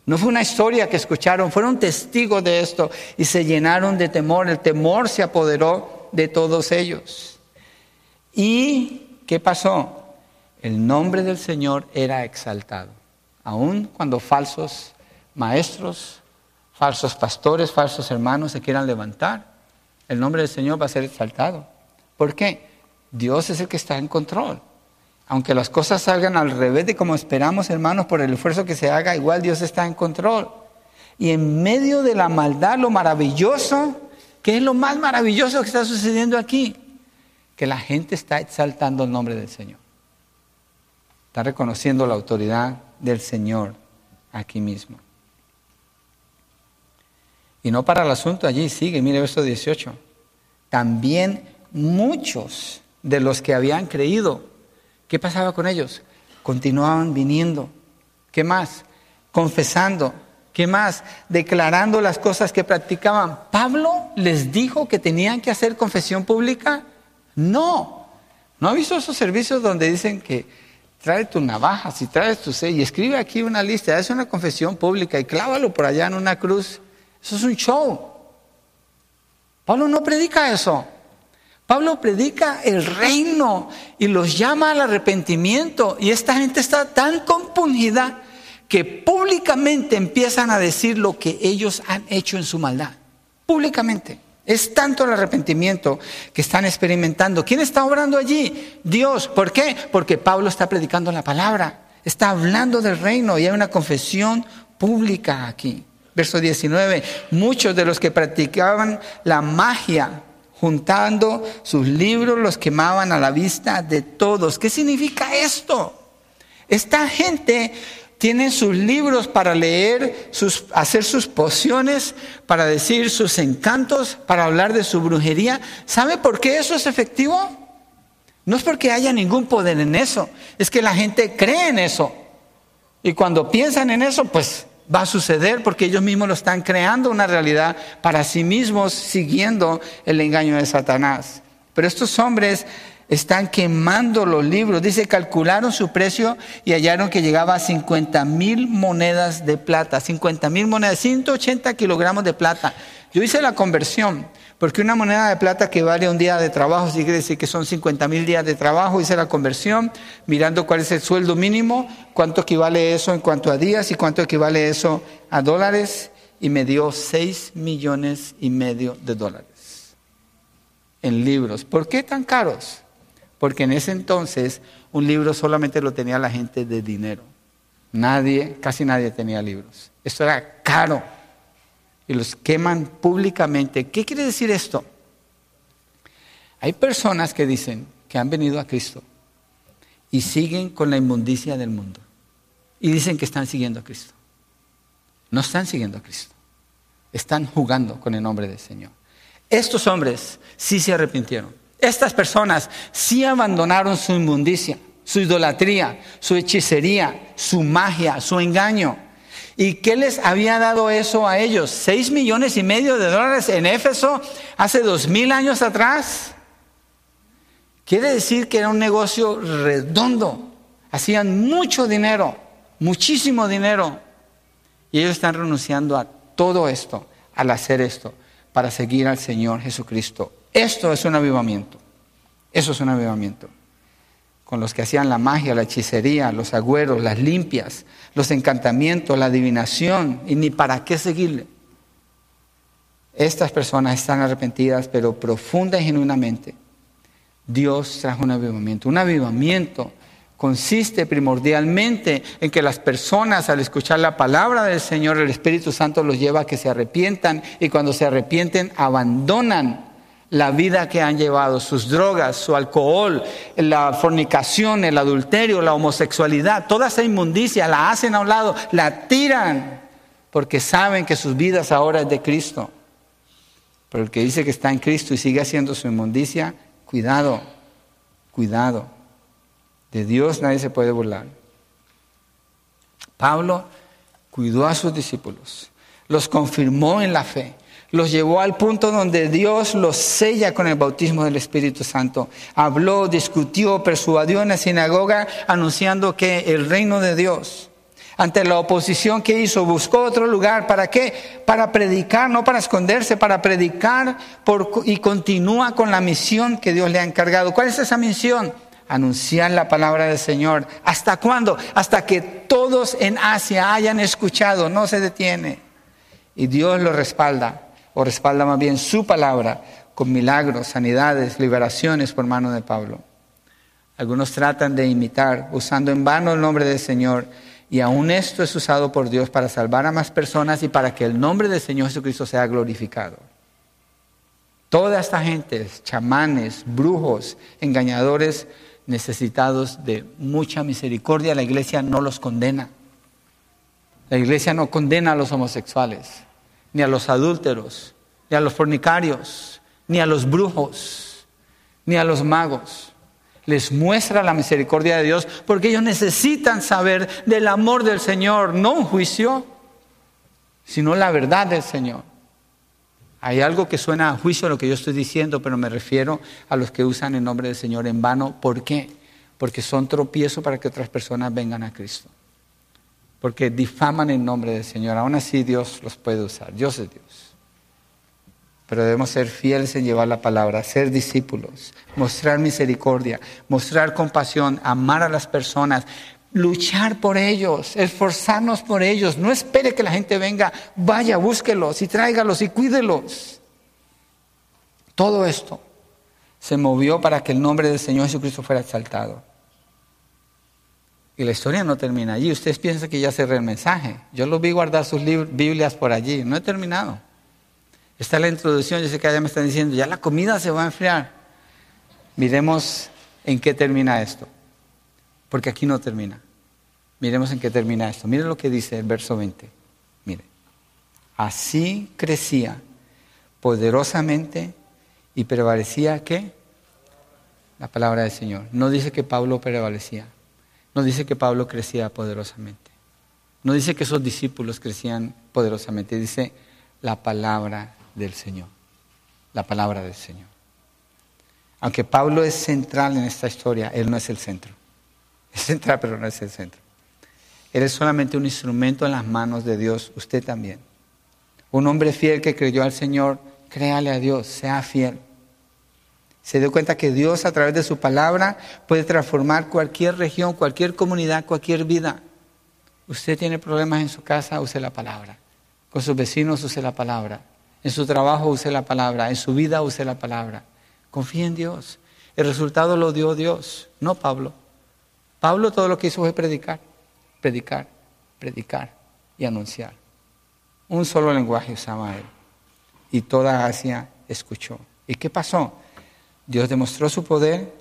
no fue una historia que escucharon, fueron testigos de esto y se llenaron de temor. El temor se apoderó de todos ellos. ¿Y qué pasó? El nombre del Señor era exaltado. Aun cuando falsos maestros, falsos pastores, falsos hermanos se quieran levantar, el nombre del Señor va a ser exaltado. ¿Por qué? Dios es el que está en control. Aunque las cosas salgan al revés de como esperamos, hermanos, por el esfuerzo que se haga, igual Dios está en control. Y en medio de la maldad, lo maravilloso ¿Qué es lo más maravilloso que está sucediendo aquí? Que la gente está exaltando el nombre del Señor. Está reconociendo la autoridad del Señor aquí mismo. Y no para el asunto, allí sigue, mire verso 18. También muchos de los que habían creído, ¿qué pasaba con ellos? Continuaban viniendo. ¿Qué más? Confesando. ¿Qué más? Declarando las cosas que practicaban. ¿Pablo les dijo que tenían que hacer confesión pública? No. ¿No ha visto esos servicios donde dicen que trae tu navaja, si traes tu sed y escribe aquí una lista, es una confesión pública y clávalo por allá en una cruz? Eso es un show. Pablo no predica eso. Pablo predica el reino y los llama al arrepentimiento. Y esta gente está tan compungida que públicamente empiezan a decir lo que ellos han hecho en su maldad. Públicamente. Es tanto el arrepentimiento que están experimentando. ¿Quién está obrando allí? Dios. ¿Por qué? Porque Pablo está predicando la palabra. Está hablando del reino y hay una confesión pública aquí. Verso 19, muchos de los que practicaban la magia, juntando sus libros, los quemaban a la vista de todos. ¿Qué significa esto? Esta gente tiene sus libros para leer, sus, hacer sus pociones, para decir sus encantos, para hablar de su brujería. ¿Sabe por qué eso es efectivo? No es porque haya ningún poder en eso, es que la gente cree en eso. Y cuando piensan en eso, pues va a suceder porque ellos mismos lo están creando una realidad para sí mismos siguiendo el engaño de Satanás. Pero estos hombres están quemando los libros. Dice, calcularon su precio y hallaron que llegaba a 50 mil monedas de plata. 50 mil monedas, 180 kilogramos de plata. Yo hice la conversión. Porque una moneda de plata que vale un día de trabajo, sí quiere decir que son 50 mil días de trabajo, hice la conversión, mirando cuál es el sueldo mínimo, cuánto equivale eso en cuanto a días y cuánto equivale eso a dólares, y me dio 6 millones y medio de dólares en libros. ¿Por qué tan caros? Porque en ese entonces un libro solamente lo tenía la gente de dinero. Nadie, casi nadie tenía libros. Esto era caro y los queman públicamente. ¿Qué quiere decir esto? Hay personas que dicen que han venido a Cristo y siguen con la inmundicia del mundo. Y dicen que están siguiendo a Cristo. No están siguiendo a Cristo. Están jugando con el nombre del Señor. Estos hombres sí se arrepintieron. Estas personas sí abandonaron su inmundicia, su idolatría, su hechicería, su magia, su engaño. ¿Y qué les había dado eso a ellos? ¿Seis millones y medio de dólares en Éfeso hace dos mil años atrás? Quiere decir que era un negocio redondo. Hacían mucho dinero, muchísimo dinero. Y ellos están renunciando a todo esto, al hacer esto, para seguir al Señor Jesucristo. Esto es un avivamiento. Eso es un avivamiento con los que hacían la magia, la hechicería, los agüeros, las limpias, los encantamientos, la adivinación, y ni para qué seguirle. Estas personas están arrepentidas, pero profunda y genuinamente. Dios trajo un avivamiento. Un avivamiento consiste primordialmente en que las personas al escuchar la palabra del Señor, el Espíritu Santo los lleva a que se arrepientan y cuando se arrepienten abandonan la vida que han llevado, sus drogas, su alcohol, la fornicación, el adulterio, la homosexualidad, toda esa inmundicia la hacen a un lado, la tiran, porque saben que sus vidas ahora es de Cristo. Pero el que dice que está en Cristo y sigue haciendo su inmundicia, cuidado, cuidado. De Dios nadie se puede burlar. Pablo cuidó a sus discípulos, los confirmó en la fe los llevó al punto donde Dios los sella con el bautismo del Espíritu Santo. Habló, discutió, persuadió en la sinagoga anunciando que el reino de Dios, ante la oposición que hizo, buscó otro lugar. ¿Para qué? Para predicar, no para esconderse, para predicar y continúa con la misión que Dios le ha encargado. ¿Cuál es esa misión? Anunciar la palabra del Señor. ¿Hasta cuándo? Hasta que todos en Asia hayan escuchado, no se detiene. Y Dios lo respalda o respalda más bien su palabra con milagros, sanidades, liberaciones por mano de Pablo. Algunos tratan de imitar, usando en vano el nombre del Señor, y aún esto es usado por Dios para salvar a más personas y para que el nombre del Señor Jesucristo sea glorificado. Toda esta gente, chamanes, brujos, engañadores, necesitados de mucha misericordia, la iglesia no los condena. La iglesia no condena a los homosexuales, ni a los adúlteros, ni a los fornicarios, ni a los brujos, ni a los magos. Les muestra la misericordia de Dios porque ellos necesitan saber del amor del Señor, no un juicio, sino la verdad del Señor. Hay algo que suena a juicio a lo que yo estoy diciendo, pero me refiero a los que usan el nombre del Señor en vano. ¿Por qué? Porque son tropiezo para que otras personas vengan a Cristo. Porque difaman el nombre del Señor. Aún así Dios los puede usar. Dios es Dios. Pero debemos ser fieles en llevar la palabra, ser discípulos, mostrar misericordia, mostrar compasión, amar a las personas, luchar por ellos, esforzarnos por ellos. No espere que la gente venga, vaya, búsquelos y tráigalos y cuídelos. Todo esto se movió para que el nombre del Señor Jesucristo fuera exaltado. Y la historia no termina allí. Ustedes piensan que ya cerré el mensaje. Yo lo vi guardar sus Biblias por allí. No he terminado. Está la introducción. Yo sé que allá me están diciendo, ya la comida se va a enfriar. Miremos en qué termina esto porque aquí no termina. Miremos en qué termina esto. Mire lo que dice el verso 20. Mire. Así crecía poderosamente y prevalecía qué? La palabra del Señor. No dice que Pablo prevalecía. No dice que Pablo crecía poderosamente. No dice que esos discípulos crecían poderosamente. Dice la palabra del Señor. La palabra del Señor. Aunque Pablo es central en esta historia, él no es el centro. Es central, pero no es el centro. Eres solamente un instrumento en las manos de Dios, usted también. Un hombre fiel que creyó al Señor, créale a Dios, sea fiel. Se dio cuenta que Dios a través de su palabra puede transformar cualquier región, cualquier comunidad, cualquier vida. Usted tiene problemas en su casa, use la palabra. Con sus vecinos, use la palabra. En su trabajo, use la palabra. En su vida, use la palabra. Confíe en Dios. El resultado lo dio Dios, no Pablo. Pablo todo lo que hizo fue predicar, predicar, predicar y anunciar. Un solo lenguaje usaba él. Y toda Asia escuchó. ¿Y qué pasó? Dios demostró su poder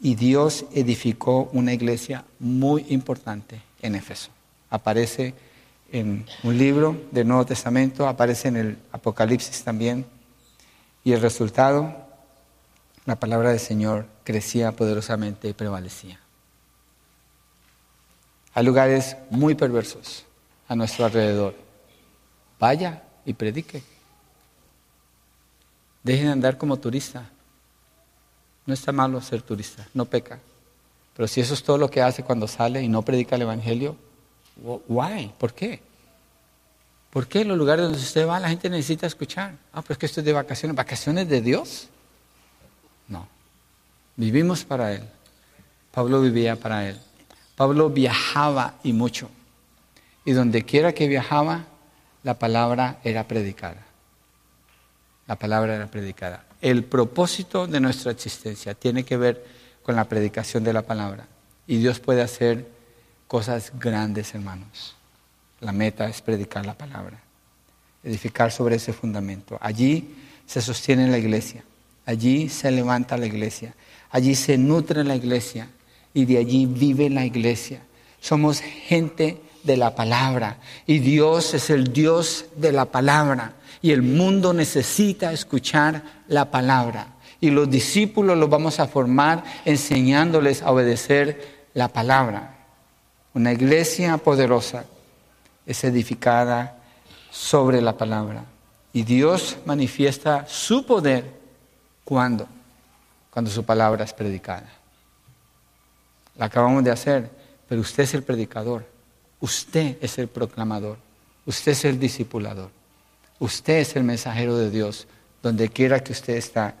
y Dios edificó una iglesia muy importante en Éfeso. Aparece en un libro del Nuevo Testamento, aparece en el Apocalipsis también. Y el resultado, la palabra del Señor crecía poderosamente y prevalecía. Hay lugares muy perversos a nuestro alrededor. Vaya y predique. Dejen de andar como turista. No está malo ser turista, no peca. Pero si eso es todo lo que hace cuando sale y no predica el Evangelio, why? ¿Por qué? ¿Por qué en los lugares donde usted va la gente necesita escuchar? Ah, pues que esto es de vacaciones. ¿Vacaciones de Dios? No. Vivimos para Él. Pablo vivía para Él. Pablo viajaba y mucho. Y donde quiera que viajaba, la palabra era predicada. La palabra era predicada. El propósito de nuestra existencia tiene que ver con la predicación de la palabra. Y Dios puede hacer cosas grandes, hermanos. La meta es predicar la palabra, edificar sobre ese fundamento. Allí se sostiene la iglesia, allí se levanta la iglesia, allí se nutre la iglesia, y de allí vive la iglesia. Somos gente de la palabra y Dios es el Dios de la palabra y el mundo necesita escuchar la palabra. Y los discípulos los vamos a formar enseñándoles a obedecer la palabra. Una iglesia poderosa es edificada sobre la palabra. Y Dios manifiesta su poder cuando, cuando su palabra es predicada la acabamos de hacer, pero usted es el predicador, usted es el proclamador, usted es el discipulador, usted es el mensajero de Dios, donde quiera que usted está,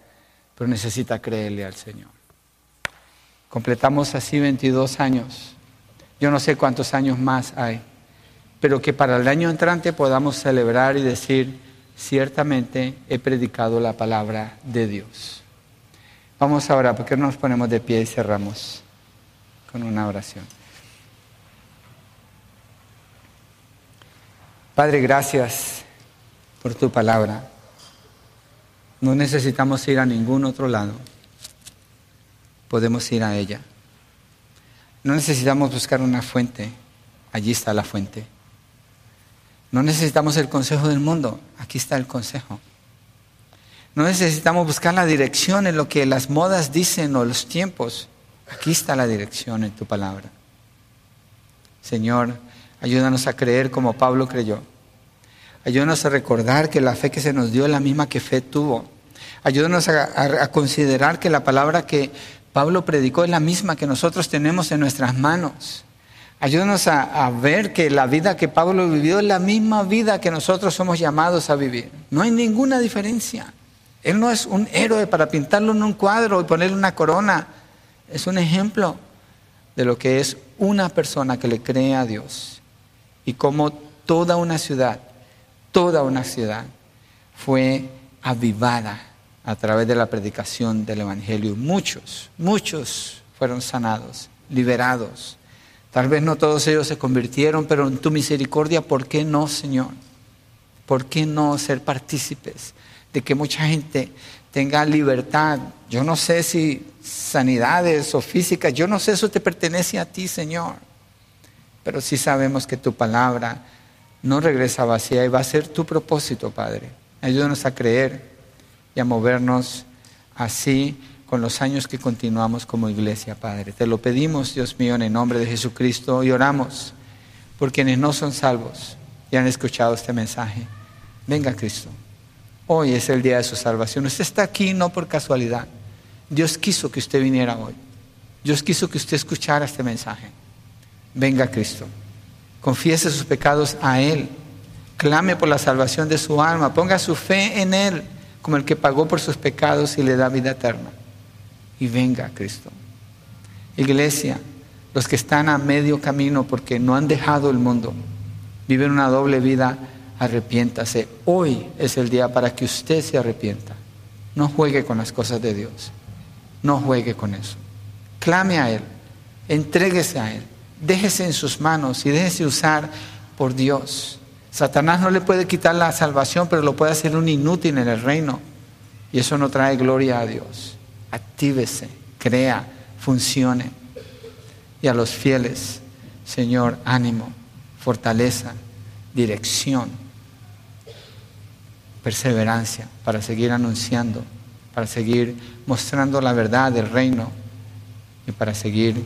pero necesita creerle al Señor. Completamos así 22 años. Yo no sé cuántos años más hay, pero que para el año entrante podamos celebrar y decir, ciertamente he predicado la palabra de Dios. Vamos ahora, porque no nos ponemos de pie y cerramos? con una oración. Padre, gracias por tu palabra. No necesitamos ir a ningún otro lado. Podemos ir a ella. No necesitamos buscar una fuente. Allí está la fuente. No necesitamos el consejo del mundo. Aquí está el consejo. No necesitamos buscar la dirección en lo que las modas dicen o los tiempos. Aquí está la dirección en tu palabra. Señor, ayúdanos a creer como Pablo creyó. Ayúdanos a recordar que la fe que se nos dio es la misma que fe tuvo. Ayúdanos a, considerar que la palabra que Pablo predicó es la misma que nosotros tenemos en nuestras manos. Ayúdanos a, ver que la vida que Pablo vivió es la misma vida que nosotros somos llamados a vivir. No hay ninguna diferencia. Él no es un héroe para pintarlo en un cuadro y ponerle una corona. Es un ejemplo de lo que es una persona que le cree a Dios y cómo toda una ciudad toda una ciudad fue avivada a través de la predicación del Evangelio. Muchos, muchos fueron sanados, liberados. Tal vez no todos ellos se convirtieron, pero en tu misericordia, ¿por qué no, Señor? ¿Por qué no ser partícipes de que mucha gente tenga libertad? Yo no sé si sanidades o físicas, yo no sé, eso te pertenece a ti, Señor. Pero sí sabemos que tu palabra no regresa vacía y va a ser tu propósito, Padre. Ayúdanos a creer y a movernos así con los años que continuamos como iglesia, Padre. Te lo pedimos, Dios mío, en el nombre de Jesucristo y oramos por quienes no son salvos y han escuchado este mensaje. Venga, Cristo. Hoy es el día de su salvación. Usted está aquí no por casualidad. Dios quiso que usted viniera hoy. Dios quiso que usted escuchara este mensaje. Venga, Cristo confiese sus pecados a Él, clame por la salvación de su alma, ponga su fe en Él como el que pagó por sus pecados y le da vida eterna. Y venga Cristo. Iglesia, los que están a medio camino porque no han dejado el mundo, viven una doble vida, arrepiéntase. Hoy es el día para que usted se arrepienta. No juegue con las cosas de Dios. No juegue con eso. Clame a Él. Entréguese a Él déjese en sus manos y déjese usar por Dios. Satanás no le puede quitar la salvación, pero lo puede hacer un inútil en el reino. Y eso no trae gloria a Dios. Actívese, crea, funcione. Y a los fieles, Señor, ánimo, fortaleza, dirección, perseverancia para seguir anunciando, para seguir mostrando la verdad del reino y para seguir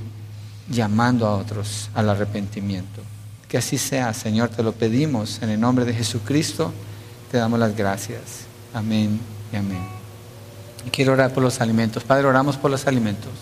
llamando a otros al arrepentimiento. Que así sea, Señor, te lo pedimos en el nombre de Jesucristo, te damos las gracias. Amén y amén. Quiero orar por los alimentos. Padre, oramos por los alimentos.